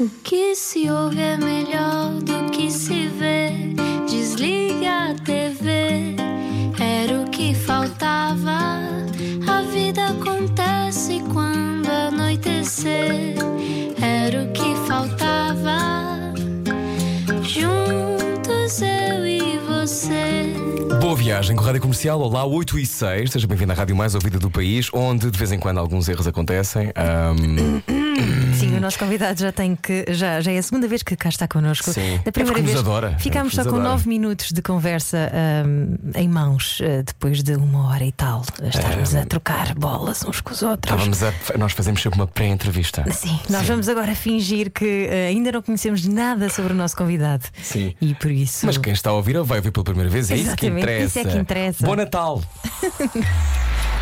O que se ouve é melhor do que se vê. Desliga a TV, era o que faltava. A vida acontece quando anoitecer, era o que faltava. Juntos eu e você. Boa viagem com a Rádio Comercial, olá, 8 e 6, seja bem-vindo à rádio mais ouvida do país, onde de vez em quando alguns erros acontecem. Ahm, Sim, o nosso convidado já tem que. Já, já é a segunda vez que cá está connosco. Sim. Da É primeira nos vez adora. É ficámos porque só com adora. 9 minutos de conversa ahm, em mãos, ah, depois de uma hora e tal, a estarmos a trocar bolas uns com os outros. estávamos a- nós fazemos sempre uma pré-entrevista. Sim, nós vamos agora fingir que ah, ainda não conhecemos nada sobre o nosso convidado. Sim. E por isso. Mas quem está a ouvir ou vai ouvir pela primeira vez é isso que Exatamente, interessa. isso é que interessa. Bom Natal!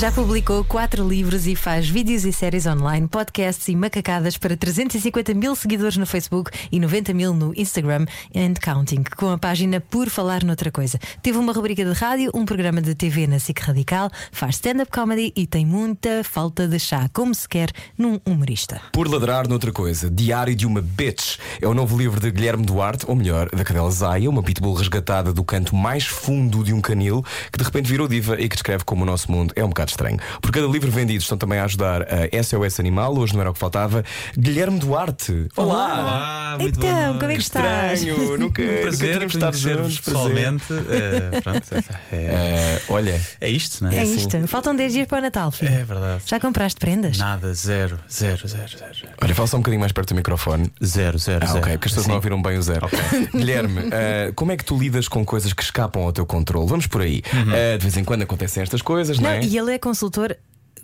Já publicou quatro livros e faz vídeos e séries online, podcasts e macacadas para 350 mil seguidores no Facebook e 90 mil no Instagram and counting, com a página Por Falar Noutra Coisa. Teve uma rubrica de rádio, um programa de TV na SIC Radical, faz stand-up comedy e tem muita falta de chá, como se quer num humorista. Por ladrar noutra coisa, Diário de uma Bitch é o novo livro de Guilherme Duarte, ou melhor, da cadela Zaya, uma pitbull resgatada do canto mais fundo de um canil que de repente virou diva e que descreve como o nosso mundo é um bocado estranho. Por cada livro vendido estão também a ajudar a SOS Animal, hoje não era o que faltava. Guilherme Duarte, olá! Olá, muito então, boa como é que estás? Estranho, nunca, Um nunca prazer estado conhecer-vos juntos, prazer. pessoalmente. Eh, pronto, é, Eh, olha, é isto, não é? É isto. Faltam 10 dias para o Natal, filho. É verdade. Já compraste prendas? Nada, zero, zero, zero, zero. olha, fala só um bocadinho mais perto do microfone. Zero, zero, Ah, zero. ok, porque as pessoas não ouviram bem o zero. Guilherme, eh, como é que tu lidas com coisas que escapam ao teu controle? Vamos por aí. Uhum. De vez em quando acontecem estas coisas, não, Não, é? e ele é consultor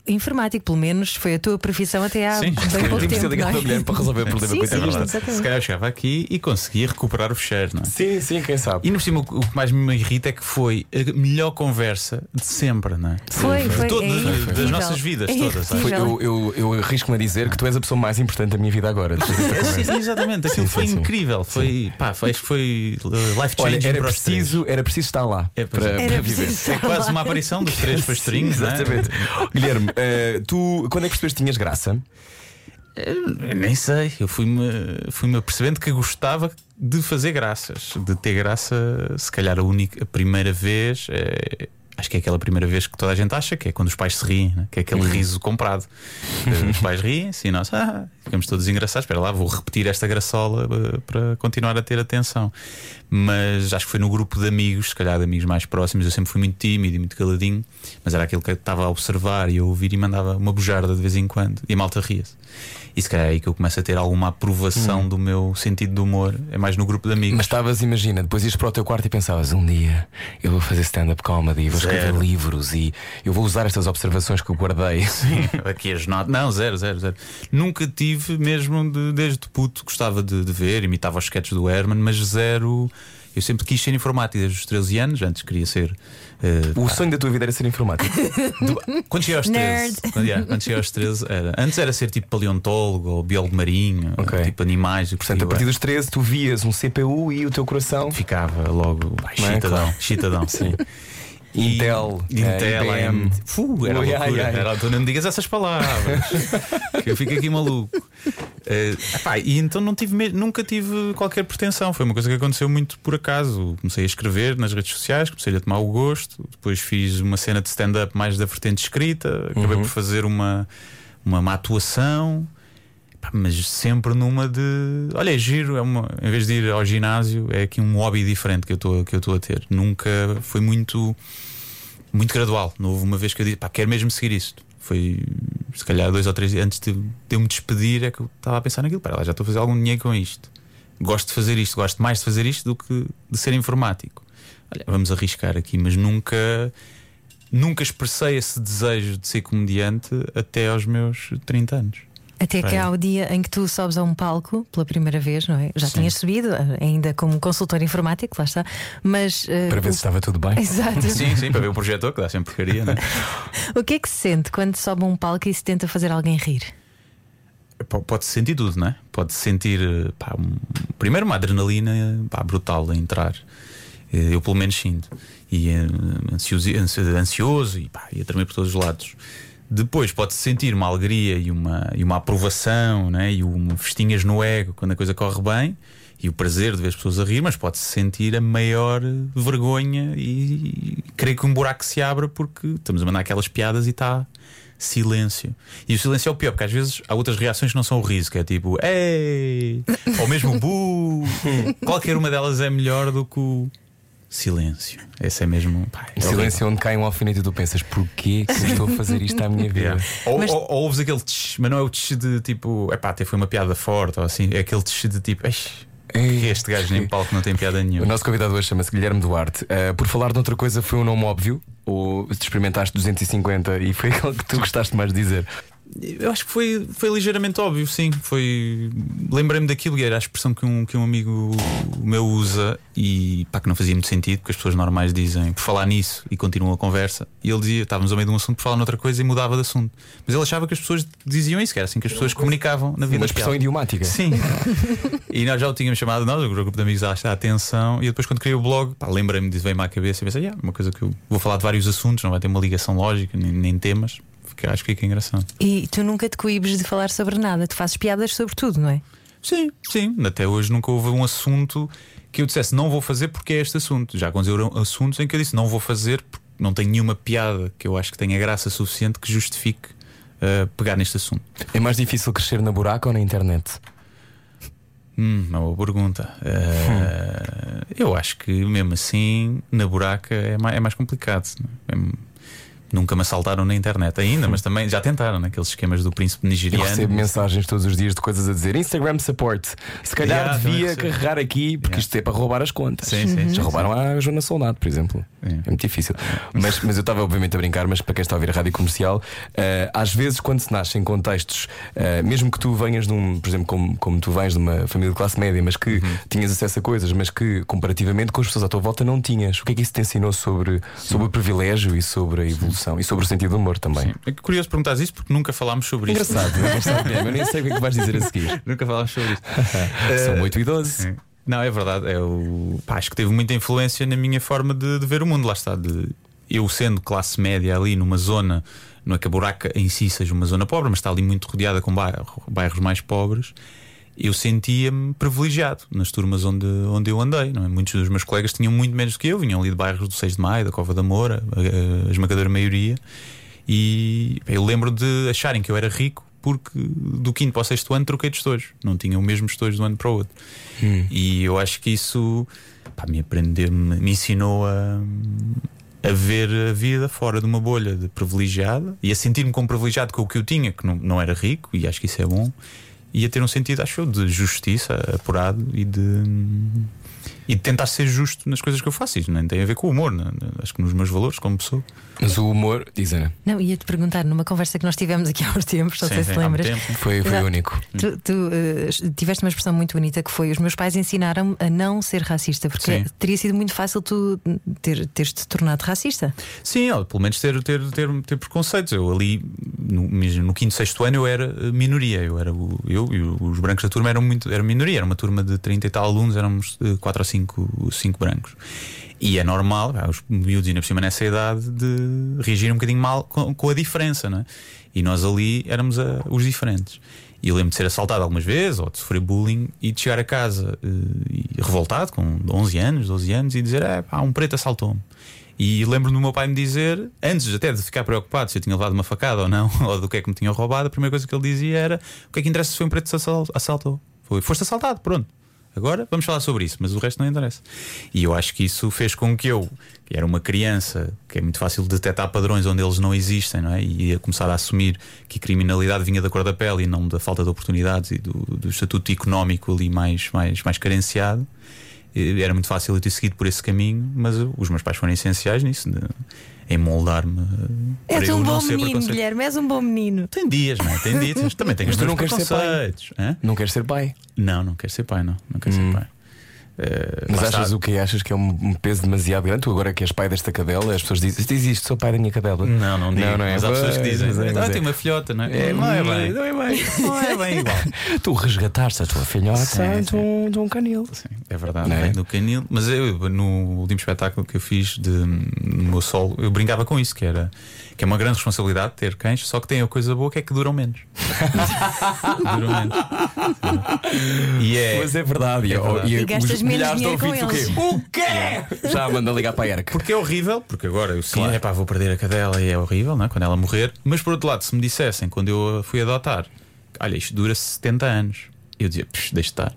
informático, pelo menos foi a tua profissão até há Sim, bem sim. pouco tempo. ligado não a é? mulher para resolver o problema Sim, com sim, É exatamente. Se calhar eu chegava aqui e conseguia recuperar o fecheiro, não é? Sim, sim, quem sabe. E no cima, o que mais me irrita é que foi a melhor conversa de sempre, não é? Foi, De foi. todo- é de- das nossas vidas É todas, sabe? Foi- eu eu, eu arrisco-me a dizer que tu és a pessoa mais importante da minha vida agora. É, sim, sim, exatamente, aquilo Sim, foi sim, sim. incrível. Foi, pá, foi, acho que foi life Olha, changing era para preciso, era preciso estar lá É, para, é. para Era viver. É quase uma aparição dos três pastorinhos, não é? Exatamente. Guilherme, eh, tu quando é que percebeste que tinhas graça? Eu nem sei, eu fui-me fui apercebendo que gostava de fazer graças, de ter graça, se calhar a única, a primeira vez, é, acho que é aquela primeira vez que toda a gente acha que é quando os pais se riem, né? que é aquele riso comprado. Eh, os pais riem-se e nós ah, ficamos todos engraçados. Espera lá, vou repetir esta graçola eh, para continuar a ter atenção. Mas acho que foi no grupo de amigos, se calhar de amigos mais próximos. Eu sempre fui muito tímido e muito caladinho, mas era aquele que eu estava a observar e a ouvir e mandava uma bujarda de vez em quando e a malta ria-se. E se calhar é aí que eu começo a ter alguma aprovação do meu sentido de humor. É mais no grupo de amigos. Mas estavas, imagina, depois ias para o teu quarto e pensavas: um dia eu vou fazer stand-up comedy, vou escrever Zero. livros e eu vou usar estas observações que eu guardei. Aqui as notas. Não, zero, zero, zero. Nunca tive, mesmo de- desde puto, gostava de, de ver, imitava os sketches do Herman, mas zero. Eu sempre quis ser informático desde os 13 anos, antes queria ser. eh, O sonho da tua vida era ser informático. Quando cheguei aos 13, Nerd. quando, yeah, quando cheguei aos 13 era. Antes era ser tipo paleontólogo ou biólogo marinho, Ok. tipo animais. Portanto, a partir dos 13, tu vias um CPU e o teu coração. ficava logo pá, é? chitadão, Claro. chitadão. Sim. Intel, Intel, eh. IBM. Fu, era ai, ai. Era, tu não me digas essas palavras. que eu fico aqui maluco. Eh, epá, e então não tive nunca tive qualquer pretensão. Foi uma coisa que aconteceu muito por acaso. Comecei a escrever nas redes sociais, comecei a tomar o gosto. Depois fiz uma cena de stand-up mais da vertente escrita. Acabei Uhum. por fazer uma, uma, uma atuação. Mas sempre numa de. Olha, é giro, é uma, em vez de ir ao ginásio, é aqui um hobby diferente que eu estou a ter. Nunca foi muito muito gradual. Não houve uma vez que eu disse, pá, quero mesmo seguir isto. Foi se calhar dois ou três antes de, de eu me despedir, é que eu estava a pensar naquilo. Pera lá, já estou a fazer algum dinheiro com isto. Gosto de fazer isto, gosto mais de fazer isto do que de ser informático. Olha, vamos arriscar aqui, mas nunca. Nunca expressei esse desejo de ser comediante até aos meus 30 anos. Até que Bem. há o dia em que tu sobes a um palco pela primeira vez, não é? Já Sim. tinhas subido, ainda como consultor informático, lá está. Mas. eh, Para ver o- se estava tudo bem. Exato. Sim, sim, para ver o projetor, que dá sempre porcaria, né? O que é que se sente quando sobe a um palco e se tenta fazer alguém rir? Pode-se sentir tudo, não é? Pode-se sentir, eh, pá, um- primeiro, uma adrenalina pá, brutal a entrar. Eh, Eu, pelo menos, sinto. e ansioso, ansi- ansioso e, pá, e a tremer por todos os lados. Depois pode-se sentir uma alegria e uma, e uma aprovação né? e um festinhas no ego quando a coisa corre bem e o prazer de ver as pessoas a rir, mas pode-se sentir a maior vergonha e, e creio que um buraco se abra porque estamos a mandar aquelas piadas e está silêncio. E o silêncio é o pior, porque às vezes há outras reações que não são o riso, que é tipo, ei, ou mesmo bu. Qualquer uma delas é melhor do que o silêncio. Esse é mesmo. pá, é O silêncio é onde cai um alfinete e tu pensas, porquê que eu estou a fazer isto à minha vida? Yeah. Ou, Mas- ou, ou ouves aquele tch, mas não é o tch de tipo, epá, até foi uma piada forte, ou assim, é aquele tch de tipo, "Eish, Ei, este gajo nem palco não tem piada O nenhuma. nosso convidado hoje chama-se Guilherme Duarte. Uh, por falar de outra coisa, foi um nome óbvio? Ou te experimentaste 250 e foi aquele que tu gostaste mais de dizer? Eu acho que foi, foi ligeiramente óbvio, sim. Foi. Lembrei-me daquilo e era a expressão que um, que um amigo meu usa e pá, que não fazia muito sentido, porque as pessoas normais dizem por falar nisso e continuam a conversa. E ele dizia, estávamos ao meio de um assunto por falar noutra coisa e mudava de assunto. Mas ele achava que as pessoas diziam isso, que era assim que as pessoas comunicavam na vida. Uma expressão real. idiomática. Sim. e nós já o tínhamos chamado, nós, o grupo de amigos, à atenção. E depois, quando criei o blog, lembrei-me disso, veio-me à cabeça e pensei, yeah, uma coisa que eu vou falar de vários assuntos, não vai ter uma ligação lógica, nem, nem temas. Fica- acho que fica engraçado. E tu nunca te coíbes de falar sobre nada, tu fazes piadas sobre tudo, não é? Sim, sim. Até hoje nunca houve um assunto que eu dissesse não vou fazer porque é este assunto. Já aconteceram assuntos em que eu disse não vou fazer porque não tenho nenhuma piada que eu acho que tenha graça suficiente que justifique uh, pegar neste assunto. É mais difícil crescer na buraca ou na internet? Hum, uma boa pergunta. Uh, Eu acho que mesmo assim na buraca é mais, é mais complicado. não é? É- Nunca me assaltaram na internet ainda, mas também já tentaram naqueles esquemas do príncipe Eu nigeriano. recebo mensagens todos os dias de coisas a dizer Instagram support. Se calhar Yeah, devia carregar aqui, porque Yeah. isto é para roubar as contas. Sim, sim, Já sim, roubaram a Joana Soldado, por exemplo. Sim. É muito difícil. Mas, mas eu estava obviamente a brincar, mas para quem está a ouvir a rádio comercial, eh, às vezes quando se nasce em contextos, eh, mesmo que tu venhas de um, por exemplo, como, como tu vens de uma família de classe média, mas que Uhum. tinhas acesso a coisas, mas que comparativamente com as pessoas à tua volta não tinhas. O que é que isso te ensinou sobre, sobre o privilégio e sobre a evolução e sobre o sentido do humor também? Sim. É curioso perguntar isso porque nunca falámos sobre isso. Engraçado, é? Engraçado. Eu nem sei o que é que vais dizer a seguir. nunca falámos sobre isso. São 8 e 12. Sim. Não, é verdade. É o... Pá, acho que teve muita influência na minha forma de, de ver o mundo. Lá está. De... Eu sendo classe média ali numa zona, não é que a buraca em si seja uma zona pobre, mas está ali muito rodeada com bairro- bairros mais pobres. Eu sentia-me privilegiado nas turmas onde, onde eu andei. É? Muitos dos meus colegas tinham muito menos do que eu, vinham ali de bairros do 6 de Maio, da Cova da Moura, a, a esmagadora maioria. E eu lembro de acharem que eu era rico porque do quinto para o sexto ano troquei de estojos. Não tinha o mesmo estojo de um ano para o outro. E eu acho que isso pá, me aprendeu, me, me ensinou a, a ver a vida fora de uma bolha de privilegiada e a sentir-me como privilegiado com o que eu tinha, que não, não era rico, e acho que isso é bom, e a ter um sentido, acho eu, de justiça apurado e de. E de tentar ser justo nas coisas que eu faço. Isso nem tem a ver com o humor, né? acho que nos meus valores como pessoa. Mas o humor, diz Ana, Não, ia-te perguntar numa conversa que nós tivemos aqui há uns tempos, não Sim, sei sim, se lembras. tempo. foi, foi Exato. único. Tu, tu, eh, tiveste uma expressão muito bonita que foi: os meus pais ensinaram a não ser racista, porque Sim. teria sido muito fácil tu ter, teres-te tornado racista. Sim, ó, pelo menos ter, ter, ter, ter preconceitos. Eu ali, no, no quinto, sexto ano, eu era eh, minoria. Eu, era o, eu e os brancos da turma eram muito eram minoria. Era uma turma de 30 e tal alunos, éramos 4 ou 5 cinco brancos. E é normal, os miúdos ainda por cima nessa idade, de reagir um bocadinho mal com, com a diferença, não é? E nós ali éramos a- os diferentes. E lembro de ser assaltado algumas vezes, ou de sofrer bullying, e de chegar a casa eh, revoltado, com 11 anos, 12 anos, e dizer: é, pá, um preto assaltou-me. E lembro do meu pai me dizer, antes até de ficar preocupado se eu tinha levado uma facada ou não, ou do que é que me tinham roubado, a primeira coisa que ele dizia era: o que é que interessa se foi um preto que assaltou? Foi, foste assaltado, pronto. Agora vamos falar sobre isso, mas o resto não interessa. E eu acho que isso fez com que eu, que era uma criança, que é muito fácil detectar padrões onde eles não existem, não é? E ia começar a assumir que a criminalidade vinha da cor da pele e não da falta de oportunidades e do, do estatuto económico ali mais, mais, mais carenciado. Era muito fácil eu ter seguido por esse caminho, mas os meus pais foram essenciais nisso, em moldar-me. uh, És um bom menino, Guilherme, és um bom menino. Tem dias, não é? Tem dias. Também tenho Mas os meus não queres ser pai? preconceitos. Hã? Não queres ser pai? Não, não quero ser pai, não. Não quero Hum. ser pai. Eh, Mas achas está. o que achas que é um peso demasiado grande? Tu agora que és pai desta cadela, as pessoas dizem: Diz isto, sou pai da minha cadela. Não, não digo. Não, não é. Mas há pessoas que dizem: é, ah, tem uma filhota, não é? É, não é bem. Não é bem. Não é bem igual. Tu resgataste a tua filhota Sim, de, um, de um canil. Sim, é verdade, Não é? do canil. Mas eu, no último espetáculo que eu fiz de, no meu solo, eu brincava com isso, que era que é uma grande responsabilidade ter cães, só que tem a coisa boa que é que duram menos. duram menos. E é. Mas é verdade. É verdade. E gastas os menos milhares de dinheiro com ouvintes, o quê? O quê? Já manda ligar para a ERC. Porque é horrível, porque agora eu sim, é pá, vou perder a cadela e é horrível, não é? quando ela morrer. Mas por outro lado, se me dissessem quando eu a fui adotar, olha, isto dura 70 anos, eu dizia, "Psh, deixa estar,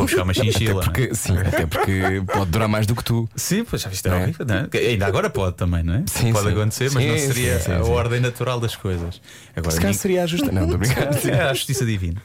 vou buscar uma Até chinchila. não é? porque, sim, até porque pode durar mais do que tu. Sim, pois já viste, é é? horrível, não é? Ainda agora pode também, não é? Sim, pode sim. acontecer, mas Sim, não seria sim, a ordem natural das coisas. Agora, Se calhar ninguém- seria a justa. Não, estou brincando. é a justiça divina.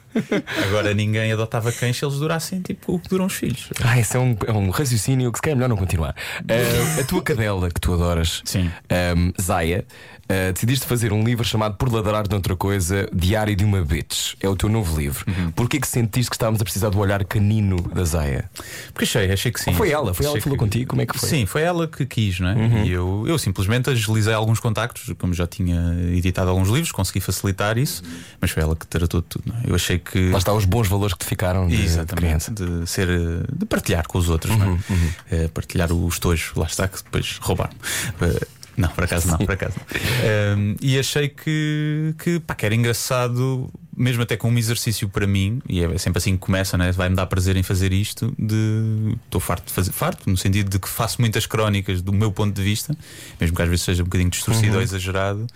Agora ninguém adotava cães se eles durassem tipo o que duram os filhos. Ah, esse é um, é um raciocínio que se calhar é melhor não continuar. Ah, a tua cadela que tu adoras, Sim. ahm, Zaya, ah, decidiste fazer um livro chamado Por Ladrar de Outra Coisa, Diário de uma Bitch. É o teu novo livro. Uhum. Porquê que sentiste que estávamos a precisar do olhar canino da Zaya? Porque achei, achei que sim. Foi ela? Foi ela Achei que falou contigo? Como é que foi? Sim, foi ela que quis, não é? E eu, eu simplesmente agilizei alguns contactos, como já tinha editado alguns livros, consegui facilitar isso, mas foi ela que tratou de tudo. É? Eu achei que. Lá está os bons valores que te ficaram de, Exatamente, de ser de partilhar com os outros, não é? Eh, partilhar os tojos, lá está, que depois roubaram. Eh, não, por acaso não, por acaso não. Um, e achei que, que, pá, que era engraçado, mesmo até como um exercício para mim, e é sempre assim que começa, né? vai-me dar prazer em fazer isto. de Estou farto de fazer, farto, no sentido de que faço muitas crónicas do meu ponto de vista, mesmo que às vezes seja um bocadinho distorcido ou exagerado.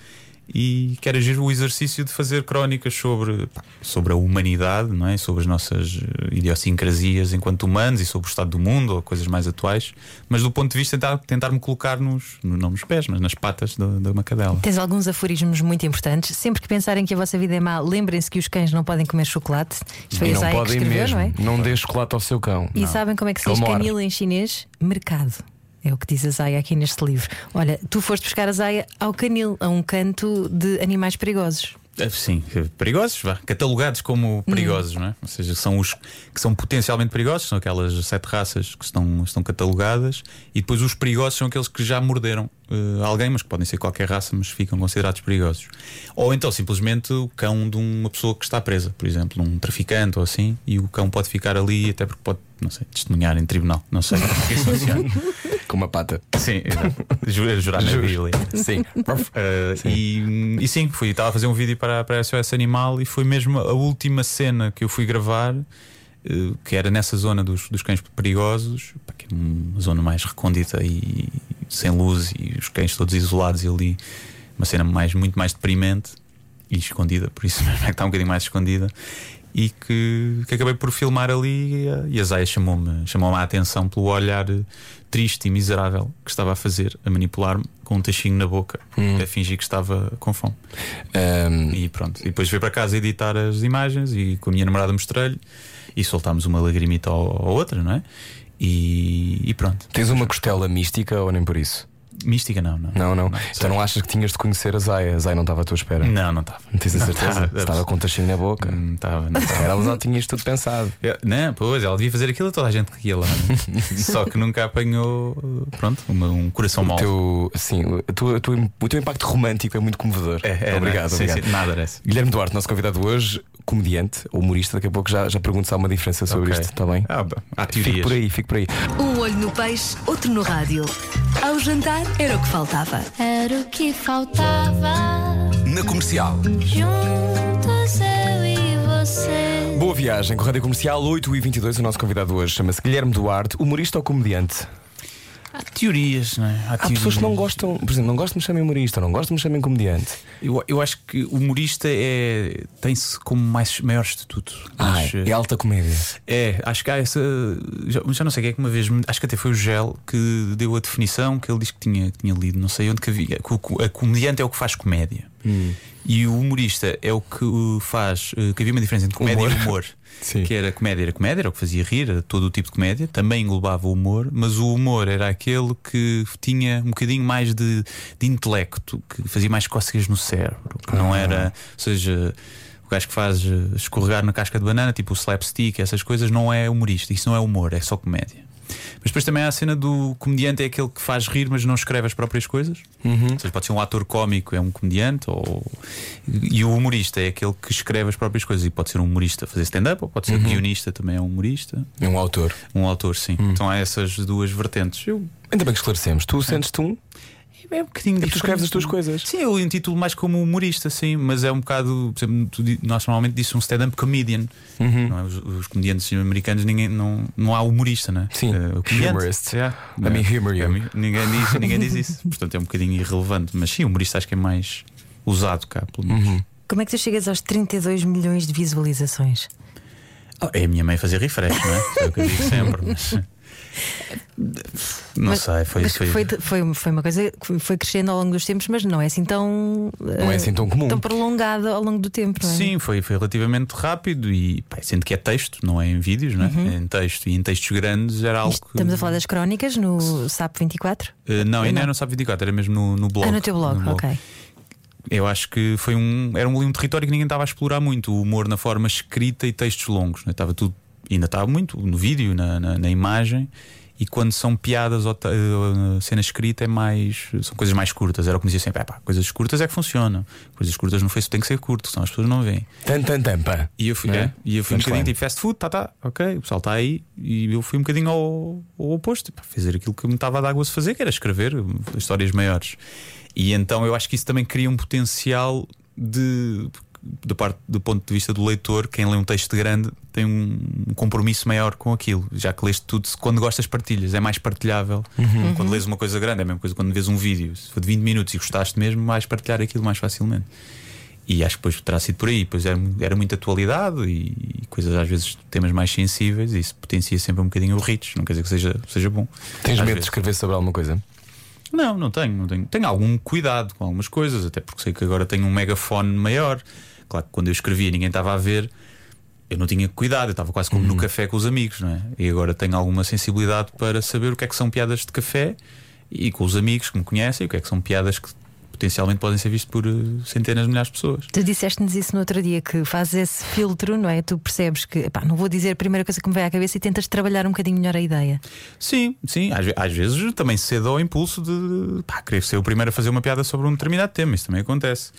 E quero agir o exercício de fazer crónicas sobre, pá, sobre a humanidade, não é? sobre as nossas eh, idiosincrasias enquanto humanos e sobre o estado do mundo ou coisas mais atuais, mas do ponto de vista de tentar, tentar-me colocar nos, no- não nos pés, mas nas patas da, da uma cadela. Tens alguns aforismos muito importantes. Sempre que pensarem que a vossa vida é má, lembrem-se que os cães não podem comer chocolate. Isto foi E não podem escreveu, mesmo. não é? Não dê chocolate ao seu cão. E sabem como é que se diz canil em chinês? Mercado. É o que diz a Zaya aqui neste livro. Olha, tu foste buscar a Zaya ao canil, a um canto de animais perigosos. Eh, Sim, perigosos, vá, catalogados como perigosos, não é? Ou seja, são os que são potencialmente perigosos, são aquelas sete raças que estão, estão catalogadas, e depois os perigosos são aqueles que já morderam eh, alguém, mas que podem ser qualquer raça, mas ficam considerados perigosos. Ou então simplesmente o cão de uma pessoa que está presa, por exemplo, um traficante ou assim, e o cão pode ficar ali até porque pode, não sei, testemunhar em tribunal, não sei como é que isso funciona. Com uma pata. Sim, exato. Ju- jurar na. Bíblia. Sim. Uh, E, e sim, fui, estava a fazer um vídeo para, para a SOS Animal e foi mesmo a última cena que eu fui gravar, uh, que era nessa zona dos, dos cães perigosos, que é uma zona mais recôndita e sem luz e os cães todos isolados e ali, uma cena mais, muito mais deprimente e escondida, por isso mesmo é que está um bocadinho mais escondida. E que, que acabei por filmar ali e a- Zaya chamou-me chamou a atenção pelo olhar eh, triste e miserável que estava a fazer, a manipular-me com um tachinho na boca, a fingir que estava com fome. Ahm, E pronto. E depois fui para casa editar as imagens e com a minha namorada mostrei-lhe e soltámos uma lagrimita ou, ou outra, não é? E, e pronto. tens uma costela mística ou nem por isso? Mística, não, não. Não, não. Não, então não achas que tinhas de conhecer a Zaya? A Zaya não estava à tua espera. Não, não estava. Não tens a Não certeza? estava. Com um tachinho na boca. Não estava, não estava. Ela já tinha isto tudo pensado. Eu- Não, pois, ela devia fazer aquilo a toda a gente que ia lá. né? Só que nunca apanhou, pronto, uma- um coração mau. sim, o, teu, o teu- impacto romântico é muito comovedor. É, é, obrigado, não é? Sim, obrigado. sim, nada desse. Guilherme Duarte, nosso convidado hoje, comediante, humorista, daqui a pouco já, já pergunto se há uma diferença sobre Ok. isto, está bem? Ah, bem, há Fico teorias. por aí, fico por aí. Um olho no peixe, outro no rádio. Ao jantar era o que faltava. Era o que faltava. Na comercial. Juntos eu e você. Boa viagem com a Rádio Comercial 8 e 22 O nosso convidado hoje chama-se Guilherme Duarte, humorista ou comediante? Há teorias, não é? Há pessoas que não gostam, por exemplo, não gostam de me chamem humorista, não gostam de me chamem comediante. Eu, eu acho que o humorista é, tem-se como mais, maior estatuto. Ah, é alta comédia. É, acho que há essa. Já, já não sei quem é que uma vez, acho que até foi o Gel que deu a definição que ele disse que tinha, que tinha lido, não sei onde que havia. Que o- a comediante é o que faz comédia. E o humorista é o que uh, faz. uh, Que havia uma diferença entre comédia Humor. e humor. Sim. Que era comédia, era comédia, era o que fazia rir, era todo o tipo de comédia, também englobava o humor, mas o humor era aquele que tinha um bocadinho mais de, de intelecto, que fazia mais cócegas no cérebro, que não era, ou seja, o gajo que faz eh, escorregar na casca de banana, tipo o slapstick, essas coisas, não é humorista. Isso não é humor, é só comédia. Mas depois também há a cena do comediante, é aquele que faz rir, mas não escreve as próprias coisas. Uhum. Ou seja, pode ser um ator cómico, é um comediante, ou... e o humorista é aquele que escreve as próprias coisas. E pode ser um humorista fazer stand-up, ou pode ser um guionista, também é um humorista. É um autor. Um autor, sim. Então há essas duas vertentes. Eu Ainda bem que esclarecemos. Tu sentes-te um é um bocadinho e tu escreves as tuas coisas. Sim, eu intitulo mais como humorista, sim, mas é um bocado. Por exemplo, tu nós normalmente disse um stand-up comedian. Não é? os, os comediantes americanos ninguém, não, não há humorista, não é? Sim, comediante, humorist. yeah. Let me humor you. É, ninguém, diz, ninguém diz isso. Portanto, é um bocadinho irrelevante. Mas sim, humorista acho que é mais usado cá, pelo menos. Uhum. Como é que tu chegas aos 32 milhões de visualizações? Oh, é a minha mãe fazer refresh, não é? É o que eu digo sempre. Mas... Não Mas- sei, foi, foi, foi, foi, foi uma coisa que foi crescendo ao longo dos tempos, mas não é assim tão. Não é eh, assim tão comum. Tão prolongada ao longo do tempo, não é? Sim, foi, foi relativamente rápido e pá, sendo que é texto, não é em vídeos, não é? É em texto e em textos grandes era algo que. Estamos a falar das crónicas no SAP 24? Eh, não, ainda Não. era no Sabe 24, era mesmo no, no blog. Ah, no teu blog, No ok. Eu acho que foi um, era um, um território que ninguém estava a explorar muito, o humor na forma escrita e textos longos. né? Estava tudo, ainda estava muito no vídeo, na, na, na imagem. E quando são piadas ou eh, cena escrita é mais. São coisas mais curtas. Era o que me dizia sempre: "É pá, coisas curtas é que funcionam. Coisas curtas no Facebook tem que ser curto, senão as pessoas não veem. Tan, tan, tampa. E eu fui, é? é, e eu fui um bocadinho tipo fast food, tá, tá, ok, o pessoal está aí. E eu fui um bocadinho ao, ao oposto, pá, fazer aquilo que me estava a dar de fazer, que era escrever uh, histórias maiores. E então eu acho que isso também cria um potencial de. Da parte do ponto de vista do leitor, quem lê um texto grande tem um compromisso maior com aquilo, já que leste tudo, quando gostas, partilhas, é mais partilhável. Quando lês uma coisa grande, é a mesma coisa quando vês um vídeo. Se for de 20 minutos e gostaste mesmo, vais partilhar aquilo mais facilmente. E acho que depois terá sido por aí. Pois era, era muita atualidade e, e coisas, às vezes, temas mais sensíveis. E isso potencia sempre um bocadinho o reach. Não quer dizer que seja, seja bom. Tens Às medo de vezes. escrever sobre alguma coisa? Não, não tenho, não tenho. Tenho algum cuidado com algumas coisas, até porque sei que agora tenho um megafone maior. Claro que quando eu escrevia ninguém estava a ver, eu não tinha cuidado, eu estava quase como no café com os amigos, não é? E agora tenho alguma sensibilidade para saber o que é que são piadas de café e com os amigos que me conhecem, o que é que são piadas que potencialmente podem ser vistas por eh, centenas de milhares de pessoas. Tu disseste-nos isso no outro dia, que fazes esse filtro, não é? Tu percebes que, não vou dizer a primeira coisa que me vem à cabeça e tentas trabalhar um bocadinho melhor a ideia. Sim, sim, às, às vezes também cedo ao impulso de pá, querer ser o primeiro a fazer uma piada sobre um determinado tema, isso também acontece.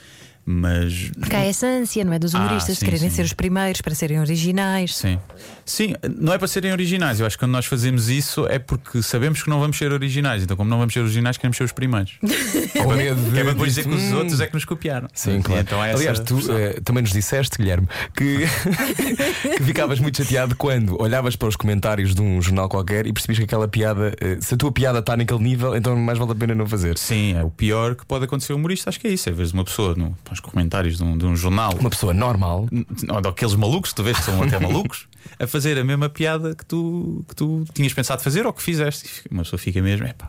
Mas Porque há essa ânsia, não é? Dos Ah, humoristas de sim, quererem sim. ser os primeiros, para serem originais. Sim. Sim, não é para serem originais. Eu acho que quando nós fazemos isso é porque sabemos que não vamos ser originais. Então, como não vamos ser originais, queremos ser os primeiros. Com medo de. Que é para depois dizer que os outros é que nos copiaram. Sim, claro. Então é Aliás, tu eh, também nos disseste, Guilherme, que, que ficavas muito chateado quando olhavas para os comentários de um jornal qualquer e percebias que aquela piada, eh, se a tua piada está naquele nível, então mais vale a pena não fazer. Sim, é o pior que pode acontecer ao humorista. Acho que é isso. É vezes uma pessoa nos comentários de um, de um jornal, Uma pessoa normal. ou daqueles malucos, tu vês que são até malucos, a fazer a mesma piada que tu, que tu tinhas pensado fazer ou que fizeste. E Uma pessoa fica mesmo, é pá,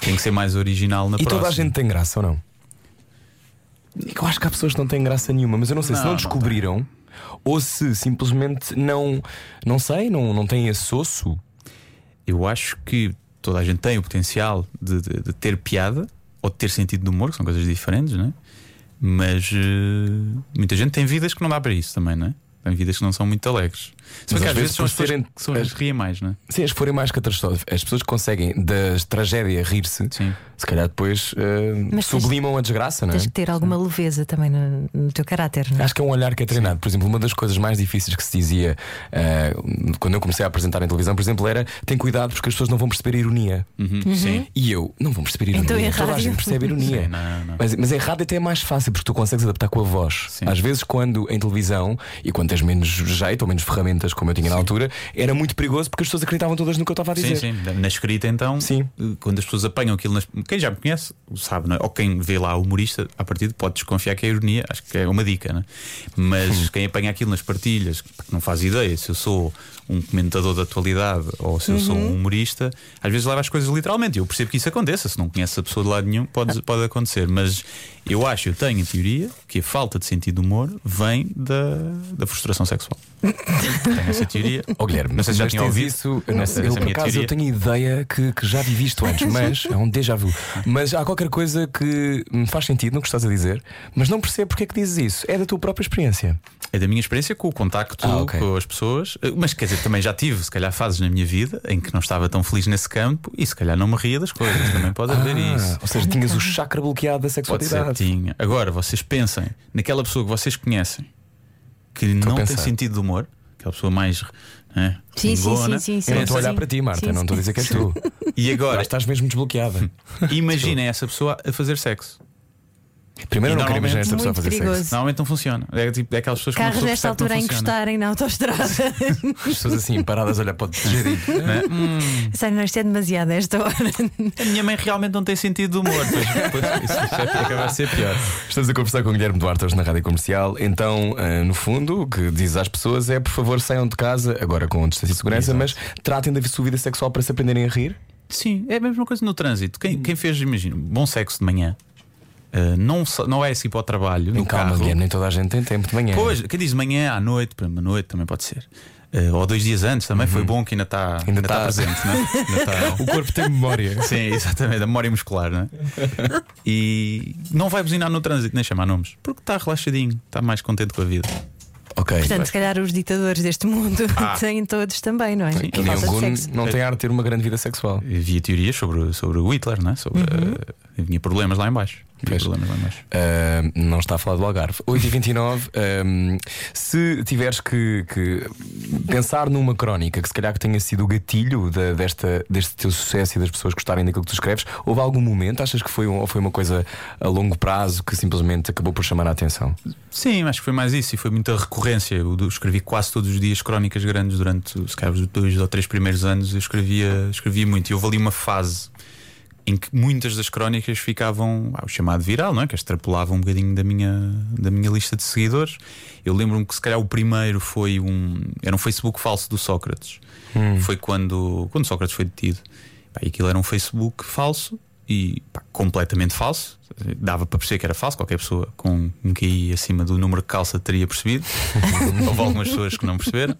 tem que ser mais original na E próxima. toda a gente tem graça ou não? Eu acho que há pessoas que não têm graça nenhuma, mas eu não sei se Não, não não descobriram ou se simplesmente não, não sei, não, não têm esse osso. Eu acho que toda a gente tem o potencial de, de- de ter piada ou de ter sentido de humor, que são coisas diferentes, não é? Mas eh, muita gente tem vidas que não dá para isso também, não é? Tem vidas que não são muito alegres. Se Mas às vezes vezes são as serem- que são as que riem mais, não é? Sim, as que forem mais catastróficas, as pessoas que conseguem da tragédia rir-se, Sim. se calhar depois eh, Mas tens- sublimam a desgraça, não é? Tens que ter alguma leveza também no, no teu caráter, não é? Acho que é um olhar que é treinado. Por exemplo, uma das coisas mais difíceis que se dizia eh, quando eu comecei a apresentar em televisão, por exemplo, era tem cuidado porque as pessoas não vão perceber a ironia. Uhum, Sim. E eu não vou perceber ironia. Então, em Toda a gente percebe ironia. Sim, não, não. Mas, mas em rádio até é mais fácil porque tu consegues adaptar com a voz. Sim. Às vezes, quando em televisão e quando tens menos jeito ou menos ferramentas, como eu tinha na altura, era muito perigoso porque as pessoas acreditavam todas no que eu estava a dizer. Sim, sim. Na escrita, então, Sim. eh, quando as pessoas apanham aquilo, nas... quem já me conhece sabe, é? ou quem vê lá o humorista, a partir pode desconfiar que é ironia, acho que é uma dica, é? Mas quem apanha aquilo nas partilhas, não faz ideia se eu sou um comentador da atualidade ou se eu sou um humorista, às vezes leva as coisas literalmente. Eu percebo que isso aconteça, se não conhece a pessoa de lado nenhum, pode, pode acontecer. Mas eu acho, eu tenho a teoria que a falta de sentido de humor vem da, da frustração sexual. tenho essa teoria. Oh, Guilherme, não sei se já mas tinha ouvido isso. eu não essa- sei, eu, por acaso, teoria. eu tenho ideia que, que já vivi isto antes, mas é um déjà vu. Mas há qualquer coisa que me faz sentido no que estás a dizer, mas não percebo porque é que dizes isso. É da tua própria experiência. É da minha experiência com o contacto Ah, ok. com as pessoas, mas quer dizer, também já tive, se calhar, fases na minha vida em que não estava tão feliz nesse campo e se calhar não me ria das coisas. Também pode haver Ah, isso. Ou seja, tinhas o chakra bloqueado da Pode ser, sexualidade. tinha. Agora, vocês pensem naquela pessoa que vocês conhecem que não tem sentido de humor, aquela pessoa mais. né, Sim, sim, sim, sim, sim. Eu não estou a olhar para ti, Marta, Sim, não estou a dizer que és tu. E Agora estás mesmo desbloqueada. imaginem essa pessoa a fazer sexo. Primeiro, eu E não quero imaginar esta pessoa fazer perigoso. sexo. Normalmente não funciona. É, tipo, é aquelas pessoas que uma Carros nesta que altura a não encostarem na autostrada. As pessoas assim paradas a olhar para o tejadinho. Né? Hum, Sai, não, isto é demasiado a esta hora. a minha mãe realmente não tem sentido de humor. Pois, pois, isso já acaba a ser pior. Estamos a conversar com o Guilherme Duarte hoje na Rádio Comercial. Então, ah, no fundo, o que diz às pessoas é: por favor, saiam de casa, agora com distância e segurança, mas tratem da sua vida sexual para se aprenderem a rir. Sim, é a mesma coisa no trânsito. Quem, quem fez, imagina, bom sexo de manhã, eh, não, não é assim para o trabalho, no Calma, carro. Guilherme, nem toda a gente tem tempo de manhã. Pois, quem diz de manhã à noite, para uma noite também pode ser. Eh, ou dois dias antes também foi bom que ainda está Uhum. Ainda ainda está tá- presente, não é? Ainda está- O corpo tem memória. Sim, exatamente, a memória muscular, não é? E não vai buzinar no trânsito, nem chamar nomes, porque está relaxadinho, está mais contente com a vida. Ok. Portanto, se calhar os ditadores deste mundo têm todos também, não é? E nem Gun não tem ar de ter uma grande vida sexual. Havia teorias sobre, sobre o Hitler, não é? Sobre, eh, havia problemas lá em baixo. Havia problemas lá. Uh, não está a falar do Algarve. 8h29, um, se tiveres que, que pensar numa crónica que se calhar que tenha sido o gatilho da- desta, deste teu sucesso e das pessoas gostarem daquilo que tu escreves, houve algum momento, achas que foi, um, ou foi uma coisa a longo prazo que simplesmente acabou por chamar a atenção? Sim, acho que foi mais isso e foi muita recorrência. Eu escrevi quase todos os dias crónicas grandes durante se calhar, os dois ou três primeiros anos. Eu escrevia, escrevia muito e houve ali uma fase em que muitas das crónicas ficavam ah, o chamado viral, não é? Que extrapolavam um bocadinho da minha, da minha lista de seguidores. Eu lembro-me que se calhar o primeiro foi um. Era um Facebook falso do Sócrates. Foi quando, quando Sócrates foi detido. Pá, e aquilo era um Facebook falso e pá, completamente falso. Dava para perceber que era falso, qualquer pessoa com um QI acima do número de calça teria percebido. Houve algumas pessoas que não perceberam.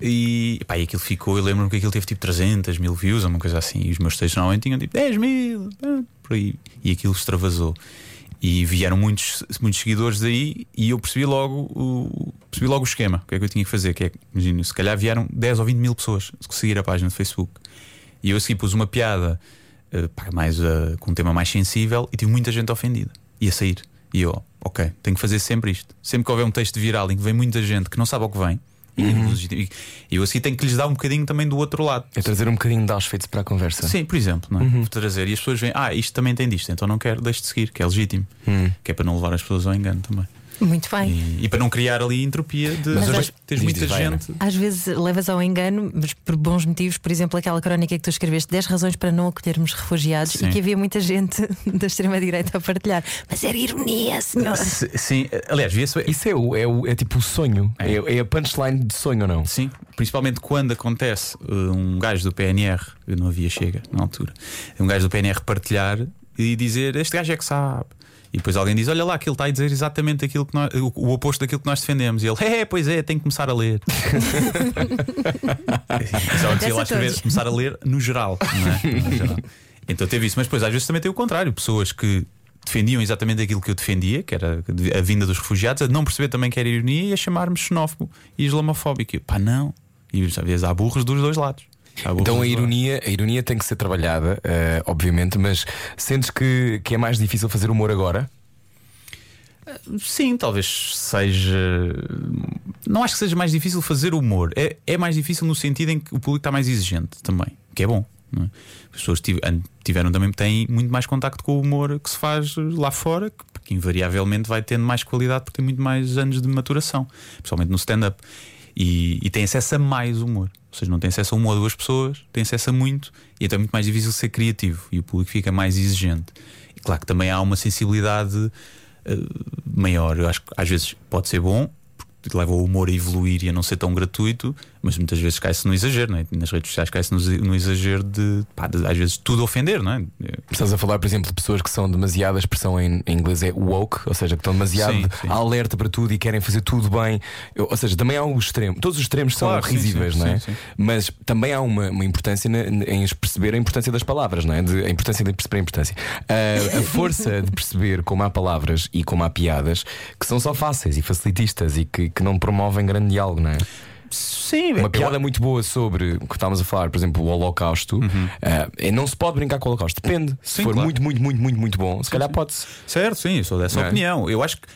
E, pá, e aquilo ficou. Eu lembro-me que aquilo teve tipo 300 mil views, uma coisa assim. E os meus textos normalmente tinham tipo 10 mil, ah, por aí. E aquilo extravasou. E vieram muitos, muitos seguidores daí e eu percebi logo o, percebi logo o esquema. O que é que eu tinha que fazer? Que é, que, imagina, se calhar vieram 10 ou 20 mil pessoas a seguir a página do Facebook. E eu a seguir pus uma piada eh, pá, mais, eh, com um tema mais sensível e tive muita gente ofendida. E a sair. E eu, ok, tenho que fazer sempre isto. Sempre que houver um texto viral em que vem muita gente que não sabe ao que vem, e- e e eu assim tenho que lhes dar um bocadinho também do outro lado. É trazer um bocadinho de Auschwitz para a conversa. Sim, por exemplo, não é? Vou trazer e as pessoas veem, ah, isto também tem disto, então não quero, deixe de seguir, que é legítimo, que é para não levar as pessoas ao engano também. Muito bem. E, e para não criar ali entropia de Mas depois acho- tens muita diz, vai, gente. Às vezes levas ao engano, mas por bons motivos. Por exemplo, aquela crónica que tu escreveste, 10 razões para não acolhermos refugiados, Sim. e que havia muita gente da extrema-direita a partilhar. Mas era ironia, senhora. S- Sim, aliás, via-se. Isso é, o, é, o- é tipo o sonho. É, é a punchline de sonho ou não? Sim, principalmente quando acontece uh, um gajo do PNR, eu não havia chega na altura, um gajo do PNR partilhar e dizer este gajo é que sabe. E depois alguém diz: Olha lá, que ele está a dizer exatamente aquilo que nós, o, o oposto daquilo que nós defendemos. E ele, é, pois é, tem que começar a ler. Só dizia lá escrever, começar a ler no geral, não é? No geral. Então teve isso, mas depois às vezes também tem o contrário, pessoas que defendiam exatamente aquilo que eu defendia, que era a vinda dos refugiados, a não perceber também que era ironia e a chamar-me xenófobo e islamofóbico. E eu, pá, não. E às vezes há burros dos dois lados. Então a ironia, a ironia tem que ser trabalhada, eh, obviamente, mas sentes que, que é mais difícil fazer humor agora? lados. Sim, talvez seja. Não acho que seja mais difícil fazer humor. É, é mais difícil no sentido em que o público está mais exigente também, que é bom. não é? As pessoas tiveram também têm muito mais contacto com o humor que se faz lá fora, que, que invariavelmente vai tendo mais qualidade porque tem muito mais anos de maturação, principalmente no stand-up. E, e tem acesso a mais humor. Ou seja, não tem acesso a uma ou duas pessoas, tem acesso a muito, e então é muito mais difícil ser criativo e o público fica mais exigente. E claro que também há uma sensibilidade eh, maior. Eu acho que às vezes pode ser bom, porque leva o humor a evoluir e a não ser tão gratuito, mas muitas vezes cai-se no exagero, não é? Nas redes sociais cai-se no, exagero de, pá, de, às vezes tudo ofender, não é? Estás a falar, por exemplo, de pessoas que são demasiado, a expressão em, em inglês é woke, ou seja, que estão demasiado Sim, sim. alerta para tudo e querem fazer tudo bem. Ou seja, também há o extremo. Todos os extremos são Claro, sim, risíveis, sim, não é? sim, sim. Mas também há uma, uma importância na- em perceber a importância das palavras, não é? De- a importância de perceber a importância. A, a força de perceber como há palavras e como há piadas que são só fáceis e facilitistas e que, que não promovem grande diálogo, não é? Sim, Uma piada muito boa sobre o que estávamos a falar, por exemplo, o Holocausto. ah, é, não se pode brincar com o Holocausto. Depende. Se Sim, for claro. muito, muito, muito, muito, muito bom, se calhar pode-se. Certo, sim, eu sou dessa é? opinião. Eu acho que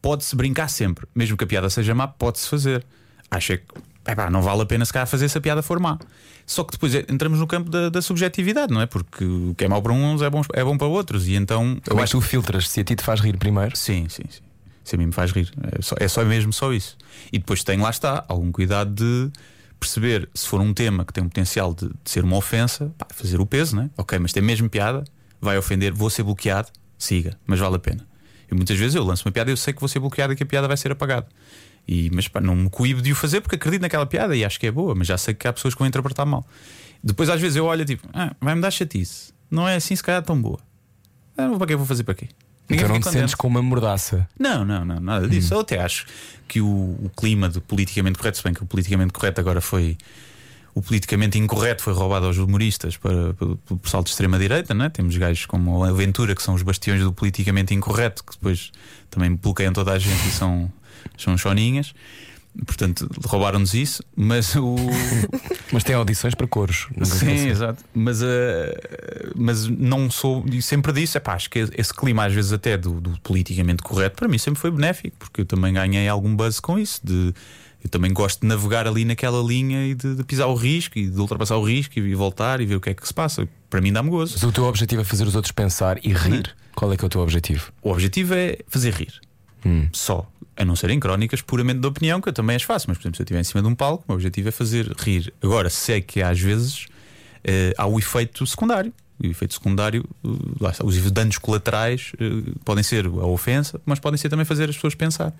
pode-se brincar sempre, mesmo que a piada seja má, pode-se fazer. Acho é que epá, não vale a pena se calhar fazer se a piada for má. Só que depois é- entramos no campo da, da subjetividade, não é? Porque o que é mau para uns é bom, é bom para outros. E então Eu acho que tu filtras se a ti te faz rir primeiro. Sim, sim, sim. Isso a mim me faz rir. É só, é só mesmo só isso. E depois tem, lá está, algum cuidado de perceber se for um tema que tem um potencial de, de ser uma ofensa, pá, fazer o peso, né? Ok, mas tem mesmo piada, vai ofender, vou ser bloqueado, siga, mas vale a pena. E muitas vezes eu lanço uma piada e eu sei que vou ser bloqueado e que a piada vai ser apagada. E, mas pá, não me coíbo de o fazer porque acredito naquela piada e acho que é boa, mas já sei que há pessoas que vão interpretar mal. Depois às vezes eu olho tipo, ah, vai-me dar chatice. Não é assim se calhar tão boa. Ah, para que vou fazer para quê? Ninguém então não te sentes com uma mordaça. Não, não, não, nada disso. Eu até acho que o, o clima do politicamente correto, se bem que o politicamente correto agora foi. O politicamente incorreto foi roubado aos humoristas para, para, pelo pessoal de extrema-direita, não é? Temos gajos como a Aventura, que são os bastiões do politicamente incorreto, que depois também bloqueiam toda a gente e são, são choninhas. Portanto, roubaram-nos isso, mas o. Mas tem audições para coros. Sim, exato. Mas, eh, mas não sou. Sempre disse, epá, acho que esse clima, às vezes, até do, do politicamente correto, para mim sempre foi benéfico, porque eu também ganhei algum buzz com isso. De, eu também gosto de navegar ali naquela linha e de, de pisar o risco e de ultrapassar o risco e voltar e ver o que é que se passa. Para mim dá-me gozo. Mas o teu objetivo é fazer os outros pensar e rir? Qual é que é o teu objetivo? O objetivo é fazer rir. Só. A não ser em crónicas puramente de opinião, que eu também as faço. Mas, por exemplo, se eu estiver em cima de um palco, o meu objetivo é fazer rir. Agora, sei que às vezes eh, há o efeito secundário. O efeito secundário, está, os danos colaterais eh, podem ser a ofensa, mas podem ser também fazer as pessoas pensar.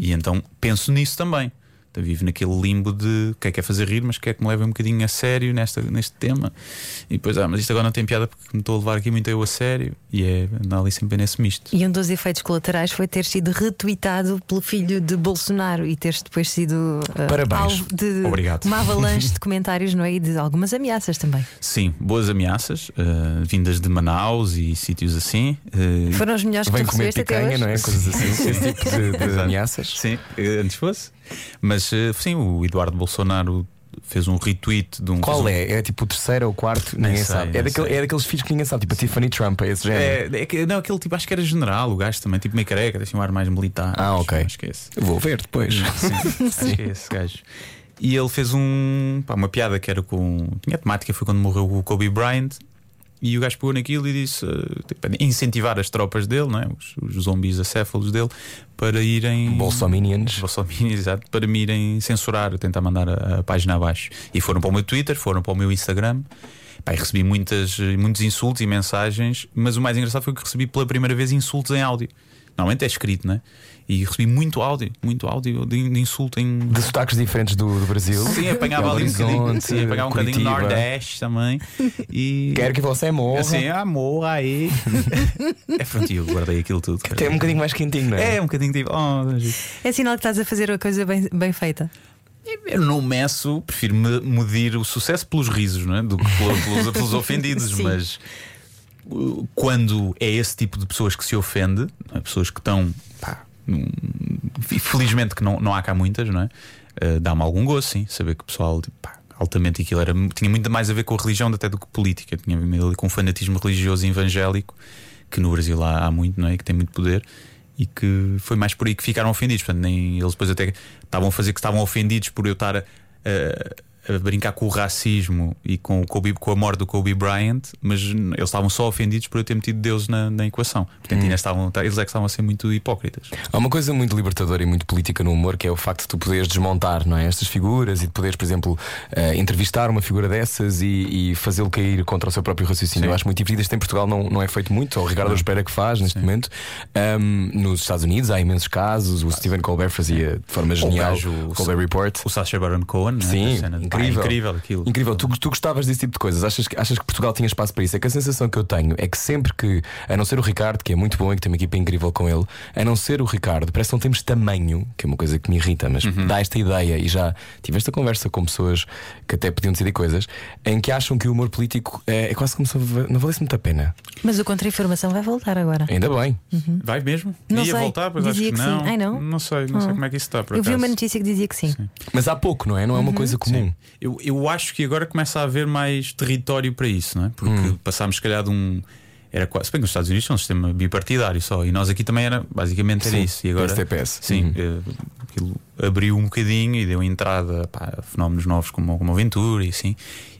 E então penso nisso também. Vivo naquele limbo de o que é que é fazer rir, mas quer que me leve um bocadinho a sério nesta, neste tema. E depois, ah, mas isto agora não tem piada porque me estou a levar aqui muito eu a sério. E é andar ali sempre nesse misto. E um dos efeitos colaterais foi ter sido retweetado pelo filho de Bolsonaro e teres depois sido Parabéns. alvo de Obrigado. uma avalanche de comentários não é? e de algumas ameaças também. Sim, boas ameaças, eh, vindas de Manaus e sítios assim. eh, Foram os melhores que tu comer recebeste até picanha, hoje. não é? Coisas assim, esse tipo de, de ameaças. Sim, antes fosse. Mas eh, sim, o Eduardo Bolsonaro fez um retweet de um. Qual um- é? É tipo o terceiro ou o quarto? Nem ninguém sei, sabe. É, daquele, é daqueles filhos que ninguém sabe, tipo a Tiffany Trump, é esse género. É, é não, aquele tipo, acho que era general, o gajo também, tipo meio careca, assim um ar mais militar. Ah, acho- ok. Acho que é esse. Eu Vou ver depois. Sim, acho que é esse gajo. E ele fez um, pá, uma piada que era com. Tinha temática, foi quando morreu o Kobe Bryant. E o gajo pegou naquilo e disse eh, tipo, incentivar as tropas dele, não é? os, os zombies acéfalos dele, para irem. Bolsominions. Bolsominions, exato, para me irem censurar, tentar mandar a, a página abaixo. E foram para o meu Twitter, foram para o meu Instagram. E recebi muitas, muitos insultos e mensagens, mas o mais engraçado foi que recebi pela primeira vez insultos em áudio. Normalmente é escrito, né? E recebi muito áudio, muito áudio de, de insulto em. De sotaques diferentes do, do Brasil. Sim, apanhava ali um bocadinho. Sim, apanhava um bocadinho. Nordeste também. E. Quero que você morra. Assim, amor, aí. é eu guardei aquilo tudo. Até um bocadinho mais quentinho, não é? É, um bocadinho tipo. Oh, É sinal que estás a fazer a coisa bem, bem feita. Eu não meço, prefiro me- medir o sucesso pelos risos, não é? Do que pelos, pelos ofendidos, mas uh, quando é esse tipo de pessoas que se ofende, é? pessoas que estão. pá, felizmente que não, não há cá muitas, não é? Uh, Dá-me algum gosto, sim, saber que o pessoal. tipo, pá, altamente aquilo era, tinha muito mais a ver com a religião até do que política, tinha ali com o fanatismo religioso e evangélico, que no Brasil há, há muito, não é? E que tem muito poder. E que foi mais por aí que ficaram ofendidos. Portanto, nem eles depois até estavam a fazer que estavam ofendidos por eu estar a- a brincar com o racismo e com, o Kobe, com a morte do Kobe Bryant, mas eles estavam só ofendidos por eu ter metido Deus na, na equação. Portanto, ainda estavam, eles é que estavam a ser muito hipócritas. Há uma coisa muito libertadora e muito política no humor que é o facto de tu poderes desmontar não é, estas figuras e de poderes, por exemplo, eh, entrevistar uma figura dessas e, e fazê-lo cair contra o seu próprio raciocínio. Sim. Eu acho muito divertido. Isto em Portugal não, não é feito muito, ou o Ricardo espera que faz neste momento. Ahm, nos Estados Unidos há imensos casos. O Stephen Colbert fazia de forma genial o o- Colbert Report. O Sacha Baron Cohen, né? Sim, de- pá, incrível. incrível aquilo. Incrível, tu, tu gostavas desse tipo de coisas, achas, que- achas que Portugal tinha espaço para isso? É que a sensação que eu tenho é que sempre que, a não ser o Ricardo, que é muito bom e que tem uma equipa incrível com ele, a não ser o Ricardo, parece que não temos tamanho, que é uma coisa que me irrita, mas Uhum. dá esta ideia e já tive esta conversa com pessoas que até podiam decidir coisas, em que acham que o humor político é, é quase como se não valesse muita pena. Mas o contra-informação vai voltar agora. Ainda bem. Vai mesmo? Não Ia sei. voltar, pois acho Dizia que que sim. não. Ai, não? Não sei, não sei Ah. como é que isso está. Por Eu vi acaso. uma notícia que dizia que sim. Mas há pouco, não é? Não é uma coisa comum. Eu, eu acho que agora começa a haver mais território para isso, não é? Porque Hum. passámos, se calhar, de um. Era quase. Se bem que os Estados Unidos são um sistema bipartidário só. E nós aqui também era. Basicamente era Sim, isso. E agora. PSTPS. Sim, Uhum. eh, aquilo abriu um bocadinho e deu entrada pá, a fenómenos novos como, como a aventura e assim.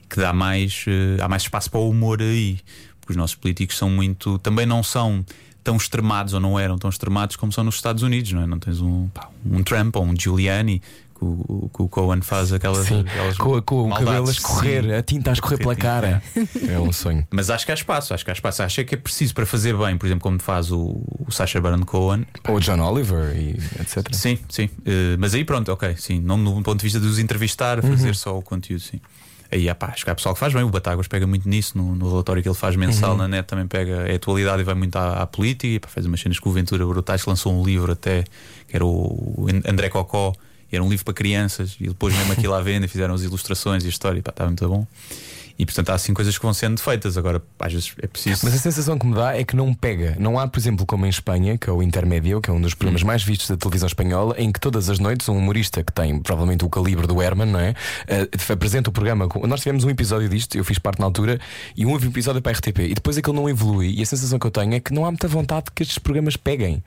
Que dá mais. eh, há mais espaço para o humor aí. Porque os nossos políticos são muito. Também não são tão extremados ou não eram tão extremados como são nos Estados Unidos, não é? Não tens um, pá, um Trump ou um Giuliani que o, que o Cohen faz aquelas. Sim, aquelas com, com o cabelo a escorrer, Sim. a tinta a escorrer pela cara. É um sonho. Mas acho que há espaço, acho que há espaço. Acho que é preciso para fazer bem, por exemplo, como faz o, o Sacha Baron Cohen. Ou John Oliver e etc. Sim, sim. Eh, mas aí pronto, ok, sim. Não no ponto de vista de os entrevistar, fazer só o conteúdo, sim. Aí ah, pá, acho que há pessoal que faz bem. O Batáguas pega muito nisso no, no relatório que ele faz mensal na net, também pega a atualidade e vai muito à, à política. E pá, faz umas cenas com o Ventura Brutais, lançou um livro até, que era o André Cocó, e era um livro para crianças. E depois mesmo aquilo à venda, fizeram as ilustrações e a história, e pá, estava muito bom. E portanto há assim coisas que vão sendo feitas. Agora, às vezes é preciso. Mas a sensação que me dá é que não pega. Não há, por exemplo, como em Espanha, que é o Intermédio, que é um dos programas mais vistos da televisão espanhola, em que todas as noites um humorista que tem provavelmente o calibre do Herman, não é? Eh, apresenta o programa. com- Nós tivemos um episódio disto, eu fiz parte na altura, e um episódio para a RTP, e depois aquilo não evolui. E a sensação que eu tenho é que não há muita vontade que estes programas peguem.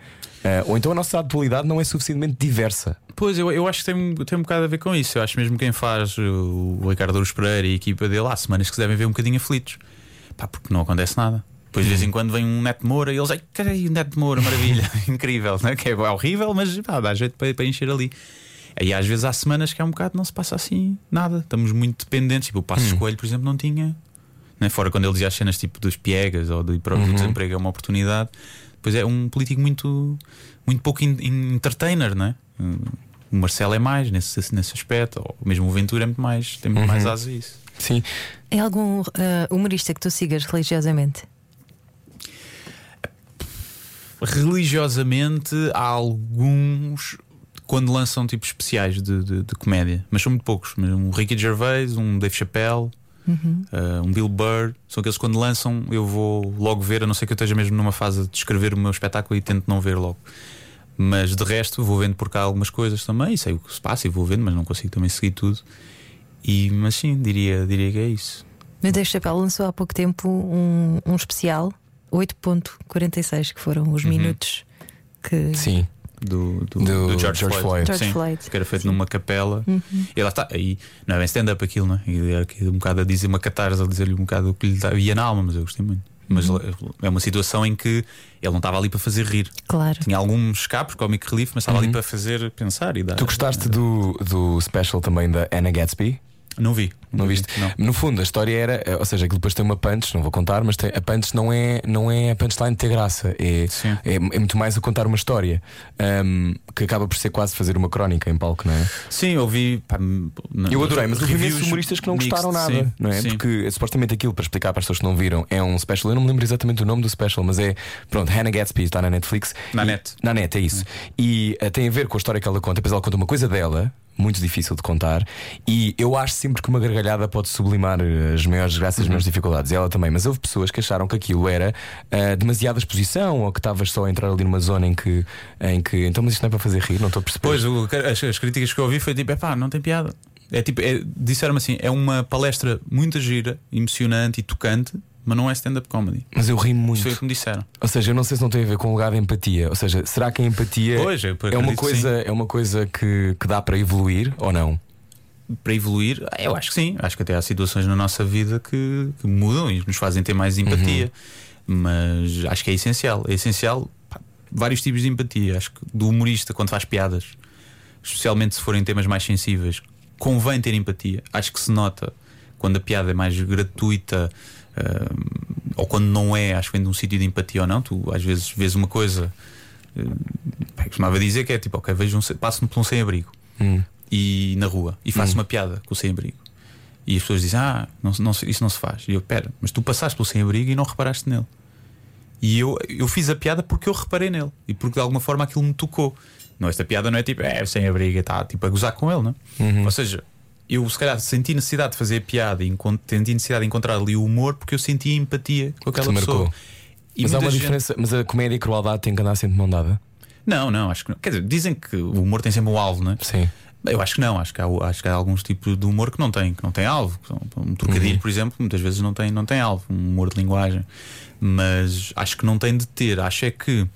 Eh, ou então a nossa atualidade não é suficientemente diversa. Pois, eu, eu acho que tem, tem um bocado a ver com isso. Eu acho mesmo que quem faz o, o Ricardo Aruz Pereira e a equipa dele há semanas que se devem ver um bocadinho aflitos. Pá, porque não acontece nada. Depois de vez em quando vem um Neto Moura e eles, ai, caralho, o Neto Moura, maravilha, incrível, né? que é horrível, mas pá, dá jeito para, para encher ali. Aí às vezes há semanas que há um bocado não se passa assim nada. Estamos muito dependentes. Tipo, o Passo Coelho, por exemplo, não tinha. Né? Fora quando ele dizia as cenas tipo dos piegas ou do próprio desemprego é uma oportunidade. Depois é um político muito, muito pouco in- in- entertainer, não é? O Marcelo é mais nesse, nesse aspecto, ou mesmo o Ventura é muito mais, tem muito mais asa a isso. Sim. É algum ah, humorista que tu sigas religiosamente? Religiosamente há alguns quando lançam tipo especiais de, de, de comédia, mas são muito poucos. Um Ricky Gervais, um Dave Chappelle, uh, um Bill Burr, são aqueles que quando lançam eu vou logo ver, a não ser que eu esteja mesmo numa fase de escrever o meu espetáculo e tento não ver logo. Mas de resto vou vendo por cá algumas coisas também, e sei o que se passa e vou vendo, mas não consigo também seguir tudo. E, mas sim, diria, diria que é isso. Mas Dave Chappelle lançou há pouco tempo um, um especial 8.46, que foram os minutos que. Sim. Do, do, Do do George, George Floyd. George Sim, Floyd. Que era feito numa capela. E lá está. Aí não é bem stand-up aquilo, não é? E era aqui um bocado a dizer uma catarse, a dizer-lhe um bocado o que lhe havia na alma, mas eu gostei muito. Mas é uma situação em que ele não estava ali para fazer rir. Claro. Tinha alguns escapos, comic relief, mas estava ali para fazer pensar e dar. Tu gostaste do, do special também da Anna Gatsby? Não vi. Não viste? Não. No fundo, a história era, eh, ou seja, aquilo depois tem uma punch, não vou contar, mas tem- a punch não é, não é a punchline de ter graça, é, é, é muito mais a contar uma história ahm, que acaba por ser quase fazer uma crónica em palco, não é? Sim, eu vi. pá, Eu adorei, mas houve imensos humoristas que não mixed, gostaram nada, sim, não é? sim. Porque eh, supostamente aquilo, para explicar para as pessoas que não viram, é um special. Eu não me lembro exatamente o nome do special, mas é pronto, Hannah Gatsby está na Netflix. Na E- net. Na net, é isso. E eh, tem a ver com a história que ela conta. Depois ela conta uma coisa dela. Muito difícil de contar, e eu acho sempre que uma gargalhada pode sublimar eh, as maiores graças e as maiores dificuldades. E ela também, mas houve pessoas que acharam que aquilo era eh, demasiada exposição ou que estavas só a entrar ali numa zona em que, em que então, mas isto não é para fazer rir, não estou a perceber. Pois, o- as, as críticas que eu ouvi foi tipo: é pá, não tem piada. É tipo, é, disseram-me assim: é uma palestra muito gira, emocionante e tocante, mas não é stand-up comedy. Mas eu ri muito. Foi o que me disseram. Ou seja, eu não sei se não tem a ver com o lugar de empatia. Ou seja, será que a empatia Pois, é, uma coisa, é uma coisa que, que dá para evoluir ou não? para evoluir, eu acho que sim. Acho que até há situações na nossa vida que, que mudam e nos fazem ter mais empatia. Mas acho que é essencial. É essencial pá, vários tipos de empatia. Acho que do humorista, quando faz piadas, especialmente se forem temas mais sensíveis, convém ter empatia. Acho que se nota quando a piada é mais gratuita. Ou quando não é, acho que vem de um sítio de empatia ou não. Tu às vezes vês uma coisa, eu costumava dizer que é tipo, ok, vejo um, passo-me por um sem-abrigo Hum. e na rua e faço uma piada com o sem-abrigo. E as pessoas dizem, ah, não, não isso não se faz. E eu, pera, mas tu passaste pelo sem-abrigo e não reparaste nele. E eu, eu fiz a piada porque eu reparei nele e porque de alguma forma aquilo me tocou. Não, esta piada não é tipo, é sem abrigo, está tipo a gozar com ele, não? Uhum. Ou seja, eu se calhar senti necessidade de fazer piada e senti necessidade de encontrar ali o humor porque eu senti empatia com aquela pessoa. marcou. E mas há uma gente- diferença, mas a comédia e a crueldade têm que andar sempre de mão dada. Não, não, acho que não. Quer dizer, dizem que o humor tem sempre um alvo, não é? Sim. Eu acho que não, acho que há, acho que há alguns tipos de humor que não tem, que não tem alvo. Um trocadilho, por exemplo, muitas vezes não tem, não tem alvo, um humor de linguagem. Mas acho que não tem de ter. Acho é que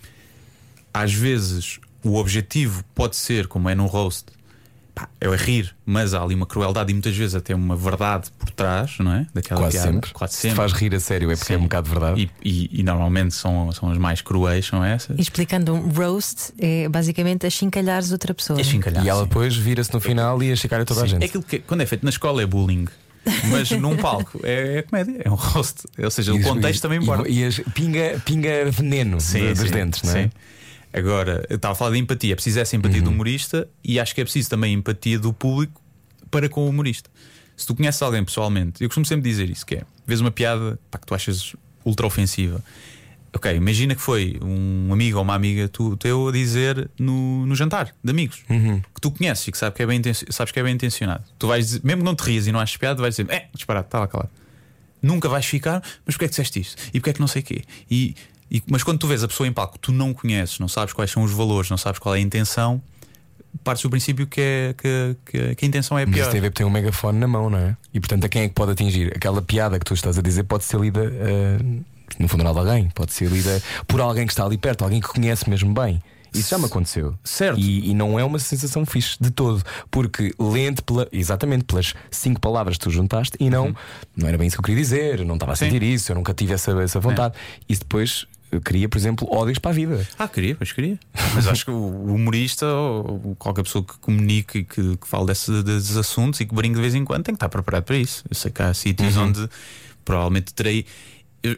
às vezes o objetivo pode ser, como é num roast, pá, é rir, mas há ali uma crueldade e muitas vezes até uma verdade por trás, não é? Daquela Quase piada. sempre. Quase Se sempre. faz rir a sério é porque é Sim. um bocado verdade. E, e- e normalmente são, são as mais cruéis, são essas. E explicando um roast é basicamente achincalhares outra pessoa. É chincalhar, E ela sim. depois vira-se no final e a chicar a toda a Sim, gente. É aquilo que quando é feito na escola é bullying. Mas num palco é, é comédia, é um roast. Ou seja, o E- contexto também e- importa. E, as- pinga, pinga veneno de- dos dentes, não é? sim. Agora, estava a falar de empatia. É preciso essa empatia Uhum. do humorista e acho que é preciso também empatia do público para com o humorista. Se tu conheces alguém pessoalmente, eu costumo sempre dizer isso: que é, vês uma piada pá, que tu achas ultra ofensiva. Ok, imagina que foi um amigo ou uma amiga tu, teu a dizer no, no jantar de amigos Uhum. que tu conheces e que sabe que é bem, sabes que é bem intencionado. Tu vais dizer, mesmo que não te rias e não achas piada, vais dizer, é, disparado, estava calado. Nunca vais ficar, mas porquê é que disseste isto? E porquê é que não sei o quê? E, e- mas quando tu vês a pessoa em palco, tu não conheces, não sabes quais são os valores, não sabes qual é a intenção, partes do princípio que, é, que, que- que a intenção é a Mas pior. isso tem a ver tem um megafone na mão, não é? E portanto, a quem é que pode atingir? Aquela piada que tu estás a dizer pode ser lida eh, no funeral de alguém, pode ser lida por alguém que está ali perto, alguém que conhece mesmo bem. Isso já me aconteceu. Certo. E, e não é uma sensação fixe de todo. Porque lente pela, exatamente pelas cinco palavras que tu juntaste e não, não era bem isso que eu queria dizer, eu não estava a Uhum. Sim. sentir isso, eu nunca tive essa, essa vontade. Isso depois eh, cria, por exemplo, ódios para a vida. Ah, queria, pois queria. Mas acho que o humorista ou qualquer pessoa que comunique e que, que fale desse- desses assuntos e que brinque de vez em quando tem que estar preparado para isso. Eu sei que há sítios onde provavelmente terei.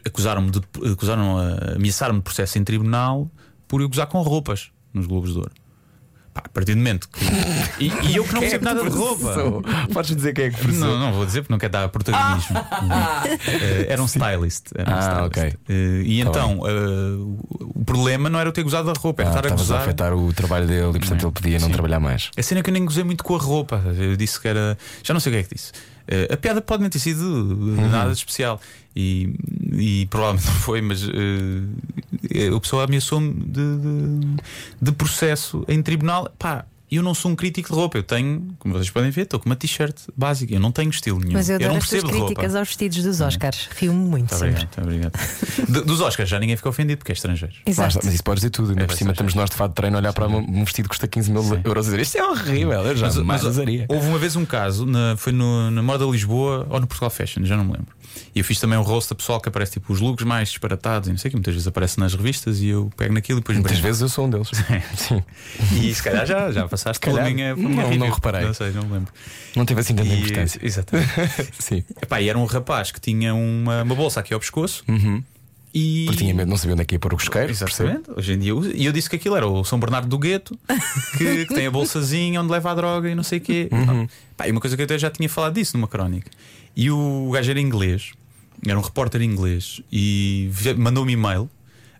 Acusaram-me de. Acusaram a ameaçaram-me de processo em tribunal por eu gozar com roupas nos Globos de Ouro. Pá, a partir do momento que. E, e eu que não é percebo que nada de roupa. Podes dizer quem é que processou? Não, não vou dizer porque não quero dar protagonismo. Eh, era um stylist. Era um Ah, stylist. ok. Eh, e Tá então, eh, o- problema não era eu ter gozado da roupa, era Ah, estar a estavas a gozar. afetar o trabalho dele e portanto ele podia não Sim. trabalhar mais. A cena é que eu nem gozei muito com a roupa. Eu disse que era. Já não sei o que é que disse. Eh, a piada pode não ter sido Uhum. nada de especial. E, e provavelmente não foi, mas eh, a pessoa ameaçou-me de, de, de processo em tribunal. Pá, eu não sou um crítico de roupa. Eu tenho, como vocês podem ver, estou com uma t-shirt básica. Eu não tenho estilo nenhum. Mas eu adoro não as percebo roupa. críticas aos vestidos dos Oscars. Rio-me muito sempre. obrigado, muito obrigado. De- dos Oscars já ninguém ficou ofendido porque é estrangeiro. Exato. mas isso podes dizer tudo. Ainda É por cima estamos nós de fato de treino a olhar para um vestido que custa 15 mil euros e dizer isto é horrível. Eu já mais usaria. houve uma vez um caso, na- foi no, na Moda Lisboa ou no Portugal Fashion, já não me lembro. E eu fiz também um rosto a pessoal que aparece tipo os looks mais disparatados e não sei o que, muitas vezes aparece nas revistas e eu pego naquilo e depois Muitas vezes eu sou um deles. Sim. E se calhar já, já passaste pela calhar. minha, pela minha Não, review. não reparei. Não sei, não me lembro. Não teve assim tanta E- importância. Exatamente. Sim. Epá, e era um rapaz que tinha uma, uma bolsa aqui ao pescoço e. Porque tinha medo, não sabia onde é que ia pôr o cosqueiro. percebe? Exatamente, hoje em dia. E eu disse que aquilo era o São Bernardo do Gueto, que, que tem a bolsazinha onde leva a droga e não sei o quê. Pá, e uma coisa que eu até já tinha falado disso numa crónica. E o gajo era inglês, era um repórter inglês, e mandou-me e-mail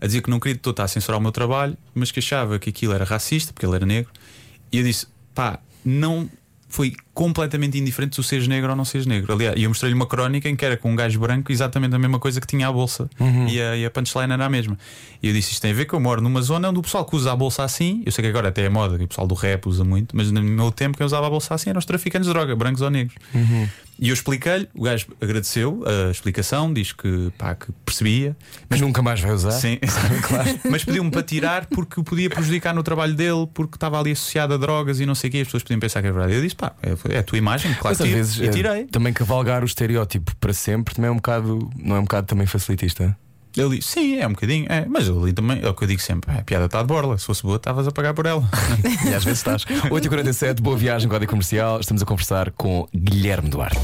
a dizer que não queria de estar a censurar o meu trabalho, mas que achava que aquilo era racista, porque ele era negro. E eu disse: pá, não. Foi completamente indiferente se tu seres negro ou não seres negro. Aliás, e eu mostrei-lhe uma crónica em que era com um gajo branco exatamente a mesma coisa que tinha a bolsa. E, a, e a punchline era a mesma. E eu disse: Isto tem a ver que eu moro numa zona onde o pessoal que usa a bolsa assim, eu sei que agora até é moda, que o pessoal do rap usa muito, mas no meu tempo quem usava a bolsa assim eram os traficantes de droga, brancos ou negros. E eu expliquei-lhe, o gajo agradeceu a explicação, diz que, pá, que percebia, Mas nunca mais vai usar. Sim, claro. Mas pediu-me para tirar porque o podia prejudicar no trabalho dele, porque estava ali associado a drogas e não sei o quê. As pessoas podiam pensar que é verdade. Eu disse, pá, é, é a tua imagem, claro Mas que às vezes e eh, tirei. também cavalgar o estereótipo para sempre também é um bocado, não é um bocado também facilitista? Ali, sim, é um bocadinho, é, mas ali também é o que eu digo sempre: é, a piada está de borla. Se fosse boa, estavas a pagar por ela. E às vezes estás. 8h47, boa viagem, código comercial. Estamos a conversar com Guilherme Duarte.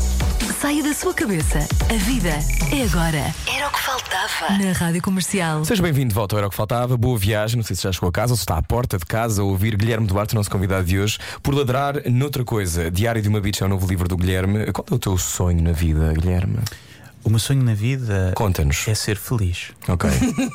Saia da sua cabeça. A vida é agora. Era o que faltava. Na Rádio Comercial. Seja bem-vindo de volta ao Era o que Faltava. Boa viagem. Não sei se já chegou a casa ou se está à porta de casa a ouvir Guilherme Duarte, nosso convidado de hoje, por ladrar noutra coisa. Diário de uma Beach é o novo livro do Guilherme. Qual é o teu sonho na vida, Guilherme? O meu sonho na vida Conta-nos. é ser feliz. Ok.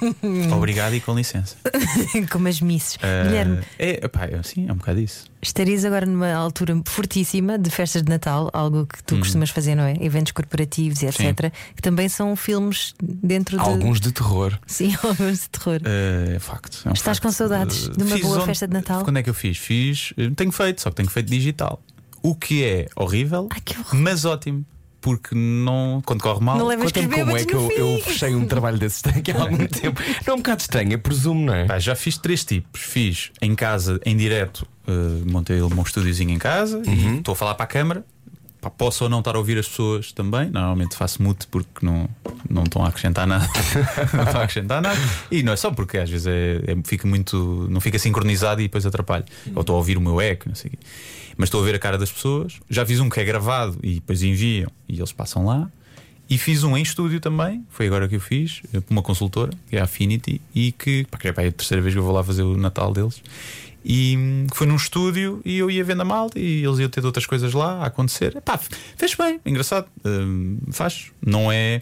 Obrigado e com licença. Como as misses. Eh, Guilherme, é, pá, é, sim, é um bocado isso. estarias agora numa altura fortíssima de festas de Natal, algo que tu costumas fazer, não é? Eventos corporativos e etc. Que também são filmes dentro de. Alguns de terror. Sim, alguns de terror. Eh, é facto. é um Estás facto. com saudades de uma fiz boa festa de Natal? Quando é que eu fiz? Fiz. eh, Tenho feito, só que tenho feito digital. O que é horrível, Ai, que horror. mas ótimo. Porque não, quando corre mal, Não Conta-me como é que eu, eu fechei um trabalho desse aqui há algum tempo. Não é um bocado estranho, eu presumo, não é? Pá, já fiz três tipos. Fiz em casa, em direto, eh, montei meu estúdiozinho em casa Uhum. e estou a falar para a câmara. Pá, posso ou não estar a ouvir as pessoas também. Normalmente faço mute porque não, não estão a acrescentar nada. não estão a acrescentar nada. E não é só porque às vezes é, é- fica muito. não fica sincronizado e depois atrapalha. Ou estou a ouvir o meu eco, não sei o quê. Mas estou a ver a cara das pessoas. Já fiz um que é gravado e depois enviam e eles passam lá. E fiz um em estúdio também, foi agora que eu fiz, eh, por uma consultora, que é a Affinity, e que, é pá, é a terceira vez que eu vou lá fazer o Natal deles. E hum, foi num estúdio e eu ia vendo a malta e eles iam ter outras coisas lá a acontecer. Pá, fez bem, engraçado, Hum, faz. Não é.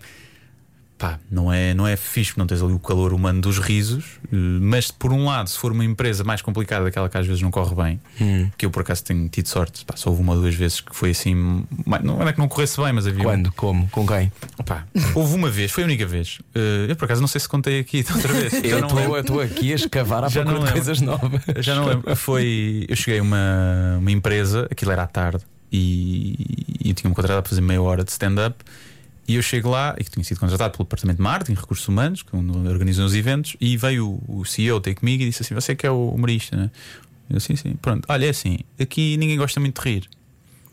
Pá, não é, não é fixe, não tens ali o calor humano dos risos, eh, mas por um lado, se for uma empresa mais complicada, daquela que às vezes não corre bem, que eu por acaso tenho tido sorte, pá, só houve uma ou duas vezes que foi assim, não era que não corresse bem, mas havia. Quando? Como? Com quem? Opa, houve uma vez, foi a única vez. Eh, eu por acaso não sei se contei aqui de outra vez. Eu estou aqui a escavar à Já procura de coisas novas. Já não lembro. Foi. Eu cheguei a uma, uma empresa, aquilo era à tarde, e, e eu tinha-me contratado para fazer meia hora de stand-up. E eu chego lá, e que tinha sido contratado pelo Departamento de Marketing, Recursos Humanos, que organizam os eventos, e veio o, CEO ter comigo e disse assim: Você que é o humorista, né? Eu, sim, sim. Pronto, olha, é assim, aqui ninguém gosta muito de rir.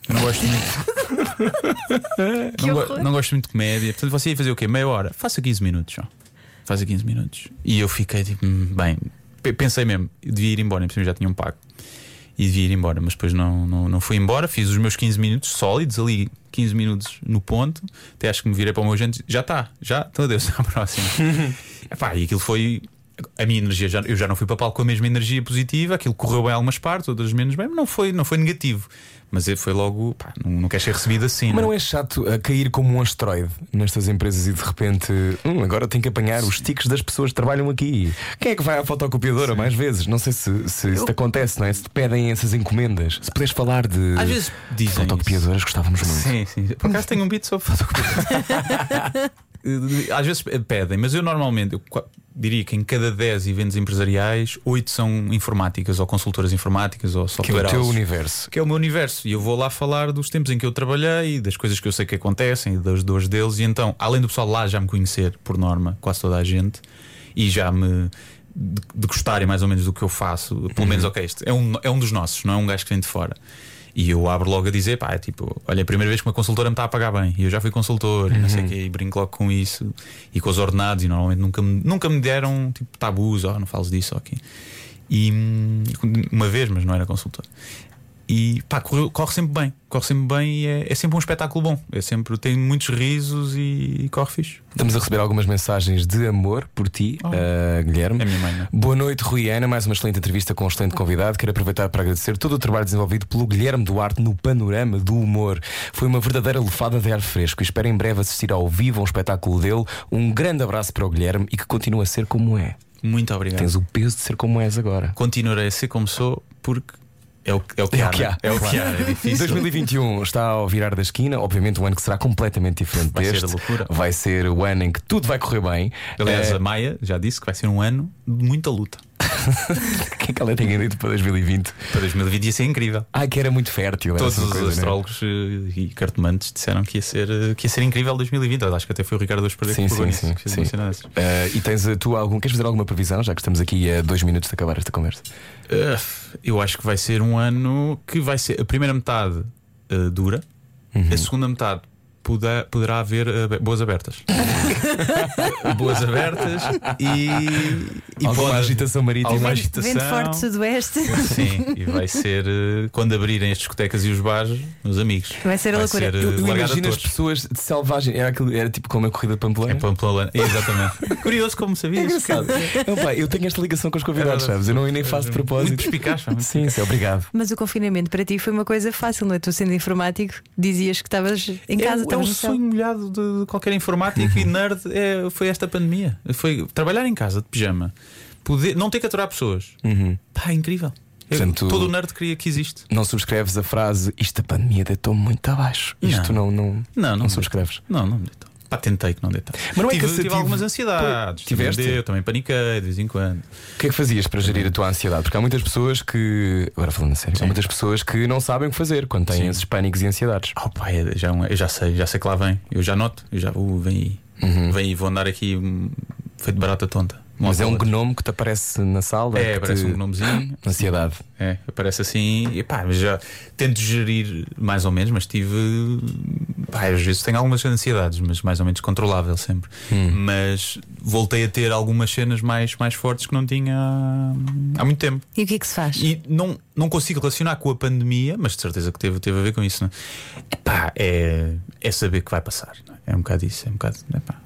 Eu não gosto muito. Não, go- não gosto muito de comédia. Portanto, você ia fazer o quê? Meia hora? Faça 15 minutos só. Faça 15 minutos. E eu fiquei tipo, hum, bem, pe- pensei mesmo, eu devia ir embora, cima já tinha um pago. E devia ir embora, mas depois não, não, não fui embora. Fiz os meus 15 minutos sólidos, ali 15 minutos no ponto. Até acho que me virei para o meu gente, já está, já, então adeus, à próxima. Epá, e aquilo foi. A minha energia, já, eu já não fui para palco com a mesma energia positiva, aquilo correu bem em algumas partes, outras menos bem, mas não foi, não foi negativo. Mas foi logo, pá, não, não quer ser recebido assim. Mas não não é? é chato a cair como um asteroide nestas empresas e de repente, hum, agora tenho que apanhar os tiques das pessoas que trabalham aqui. Quem é que vai à fotocopiadora mais vezes? Não sei se, se isso te acontece, não é? Se te pedem essas encomendas. Se puderes falar de Às vezes dizem. fotocopiadoras, gostávamos muito. Sim, sim. Por acaso tenho um beat sobre fotocopia. Às vezes pedem, mas eu normalmente eu diria que em cada 10 eventos empresariais, 8 são informáticas ou consultoras informáticas ou Que é software o teu universo. Que é o meu universo. E eu vou lá falar dos tempos em que eu trabalhei, das coisas que eu sei que acontecem e das dores deles. E então, além do pessoal lá já me conhecer, por norma, quase toda a gente, e já me de, de gostarem mais ou menos do que eu faço, pelo menos, ok, este é um, é um dos nossos, não é um gajo que vem de fora. E eu abro logo a dizer, pá, é tipo, olha, é a primeira vez que uma consultora me está a pagar bem. E eu já fui consultor, e não sei o quê, e brinco logo com isso. E com os ordenados, e normalmente nunca me, nunca me deram tipo tabus, oh, não fales disso, ok. E hum, uma vez, mas não era consultor. E pá, corre, corre sempre bem, corre sempre bem e é, é sempre um espetáculo bom. É sempre, tem muitos risos e, e corre fixe. Estamos a receber algumas mensagens de amor por ti, Oh. eh, Guilherme. É minha mãe, não é? Boa noite, Rui Ana. Mais uma excelente entrevista com um excelente convidado. Quero aproveitar para agradecer todo o trabalho desenvolvido pelo Guilherme Duarte no panorama do humor. Foi uma verdadeira lefada de ar fresco. e Espero em breve assistir ao vivo a um espetáculo dele. Um grande abraço para o Guilherme e que continue a ser como é. Muito obrigado. Tens o peso de ser como és agora. Continuarei a ser como sou porque é o, é o que É há. o que né? há. É o que há, é difícil. 2021 está ao virar da esquina, obviamente um ano que será completamente diferente Vai ser deste. a loucura. Vai ser o ano em que tudo vai correr bem. Aliás, Eh, a Maia já disse que vai ser um ano de muita luta. o que é que ela tinha dito para 2020? Para 2020 ia ser incrível. Ai, que era muito fértil. Todos assim os coisa, né? astrólogos eh, e cartomantes disseram que ia ser, eh, que ia ser incrível 2020. Eu Acho que até foi o Ricardo Dos Pereira Sim, que sim, sim, que sim. Eh, e tens tu algum. Queres fazer alguma previsão, já que estamos aqui a dois minutos de acabar esta conversa? Uh, eu acho que vai ser um ano que vai ser a primeira metade eh, dura, a segunda metade poderá, poderá haver eh, boas abertas. boas abertas e, e Alguma pode- agitação marítima. alguma Vento, agitação. vento forte sudoeste. Sim, e vai ser eh, quando abrirem as discotecas e os bares, meus amigos. Vai ser a loucura. Ser, eh, Eu, eu imagino as pessoas de selvagem. Era, aquilo- era tipo como a corrida de É Pamplona. Pamplona, exatamente. Curioso como sabias. engraçado. Opa, eu tenho esta ligação com os convidados, sabes? Eu não nem faço de Muito propósito. perspicaz, pá, muito Sim, sim, obrigado. Mas o confinamento para ti foi uma coisa fácil, não é? Tu sendo informático, dizias que estavas em casa, é, é um sonho molhado de qualquer informático e nerd é, foi esta pandemia. Foi trabalhar em casa de pijama, poder, não ter que aturar pessoas. Pá, é incrível. Eu- Portanto, todo o nerd queria que existe. Não subscreves a frase isto a pandemia deitou-me muito abaixo. Isto não, não, Não, não, subscreves. Não, não me deitou. Pá, tentei que não deitar. Mas não é tive, cansativo. tive algumas ansiedades. Tiveste? Também, deu, também paniquei de vez em quando. O que é que fazias para gerir a tua ansiedade? Porque há muitas pessoas que. Agora falando sério, há muitas pessoas que não sabem o que fazer quando têm Sim. esses pânicos e ansiedades. Oh, pá, é- já, é eu já sei, já sei que lá vem. Eu já noto, eu já, uh, vem aí. Uhum. Vem aí, vou andar aqui hum, feito barata tonta. Mas é um gnomo que te aparece na sala. É, que parece te... um gnomezinho. Ansiedade. É, aparece assim e pá, mas já tento gerir mais ou menos, mas tive. Pá, às vezes tenho algumas ansiedades, mas mais ou menos controlável sempre. Hum. Mas voltei a ter algumas cenas mais, mais fortes que não tinha há, há muito tempo. E o que é que se faz? E não, não consigo relacionar com a pandemia, mas de certeza que teve, teve a ver com isso. Não? é? Epá, é, é saber que vai passar. não é? É um bocado isso. É um bocado. Epá,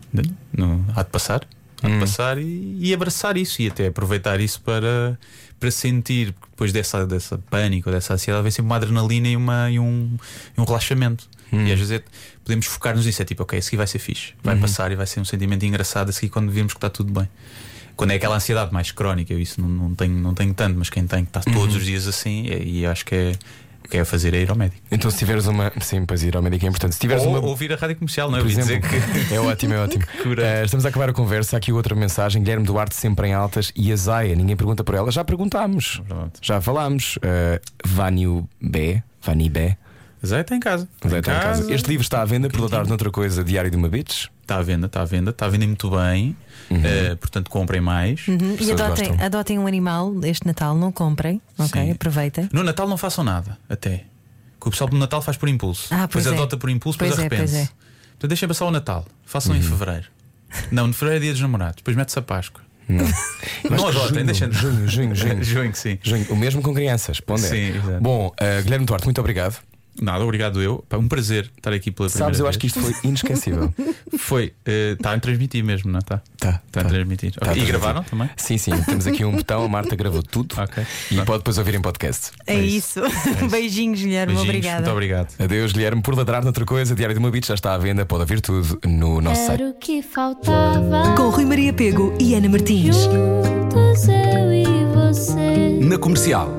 não, há de passar. De passar e, e abraçar isso e até aproveitar isso para, para sentir, porque depois dessa, dessa pânico, dessa ansiedade, vem sempre uma adrenalina e, uma, e, um, e um relaxamento. E às vezes é- podemos focar-nos nisso. É tipo, ok, isso aqui vai ser fixe, vai passar e vai ser um sentimento engraçado assim quando vemos que está tudo bem. Quando é aquela ansiedade mais crónica, eu isso não, não, tenho, não tenho tanto, mas quem tem que está todos os dias assim, é- e acho que é, que é fazer é ir ao médico. Então, se tiveres uma. Sim, pois ir ao médico é importante. Se tiveres Ou uma. ouvir a rádio comercial, não é? Por exemplo, que. é ótimo, é ótimo. Eh, estamos a acabar a conversa. Há aqui outra mensagem. Guilherme Duarte sempre em altas e a Zaya. Ninguém pergunta por ela. Já perguntámos. Pronto. Já falámos. Uh, Vânio B. Vani B. Zé está em casa. Zé está em casa. Este livro está à venda por dar noutra coisa. Diário de uma Bitch. Está à venda, está à venda, está a vender muito bem. eh, portanto, comprem mais. Uhum. E adotem, gostam. adotem um animal este Natal, não comprem, ok? Sim. Aproveita. No Natal não façam nada, até. Que o pessoal do Natal faz por impulso. Ah, pois depois é. adota por impulso, Pois depois é, pois arrepende-se. é. Portanto, deixem passar o Natal. Façam em fevereiro. Não, no fevereiro é dia dos namorados. Depois mete-se a Páscoa. Não adotem, deixem. Junho, junho, junho. Junho, sim. Junho. O mesmo com crianças. Pondera. Sim, exato. Bom, uh, Guilherme Duarte, muito obrigado. Nada, obrigado eu. Pá, um prazer estar aqui pela primeira Sabes, eu vez. acho que isto foi inesquecível. Foi. eh, Está a transmitir mesmo, não está? Tá, Está a tá. transmitir. Tá a Ok. E gravaram também? Sim, sim. Temos aqui um botão. A Marta gravou tudo. Ok. E Tá. pode depois ouvir em podcast. É, É isso. Beijinhos, Guilherme. Beijinhos, Obrigada. Muito obrigado. Adeus, Guilherme. Por ladrar noutra coisa, Diário de uma já está à venda. Pode ouvir tudo no nosso site. Era o que faltava. Com Rui Maria Pego e Ana Martins. Juntos eu e você. Na comercial.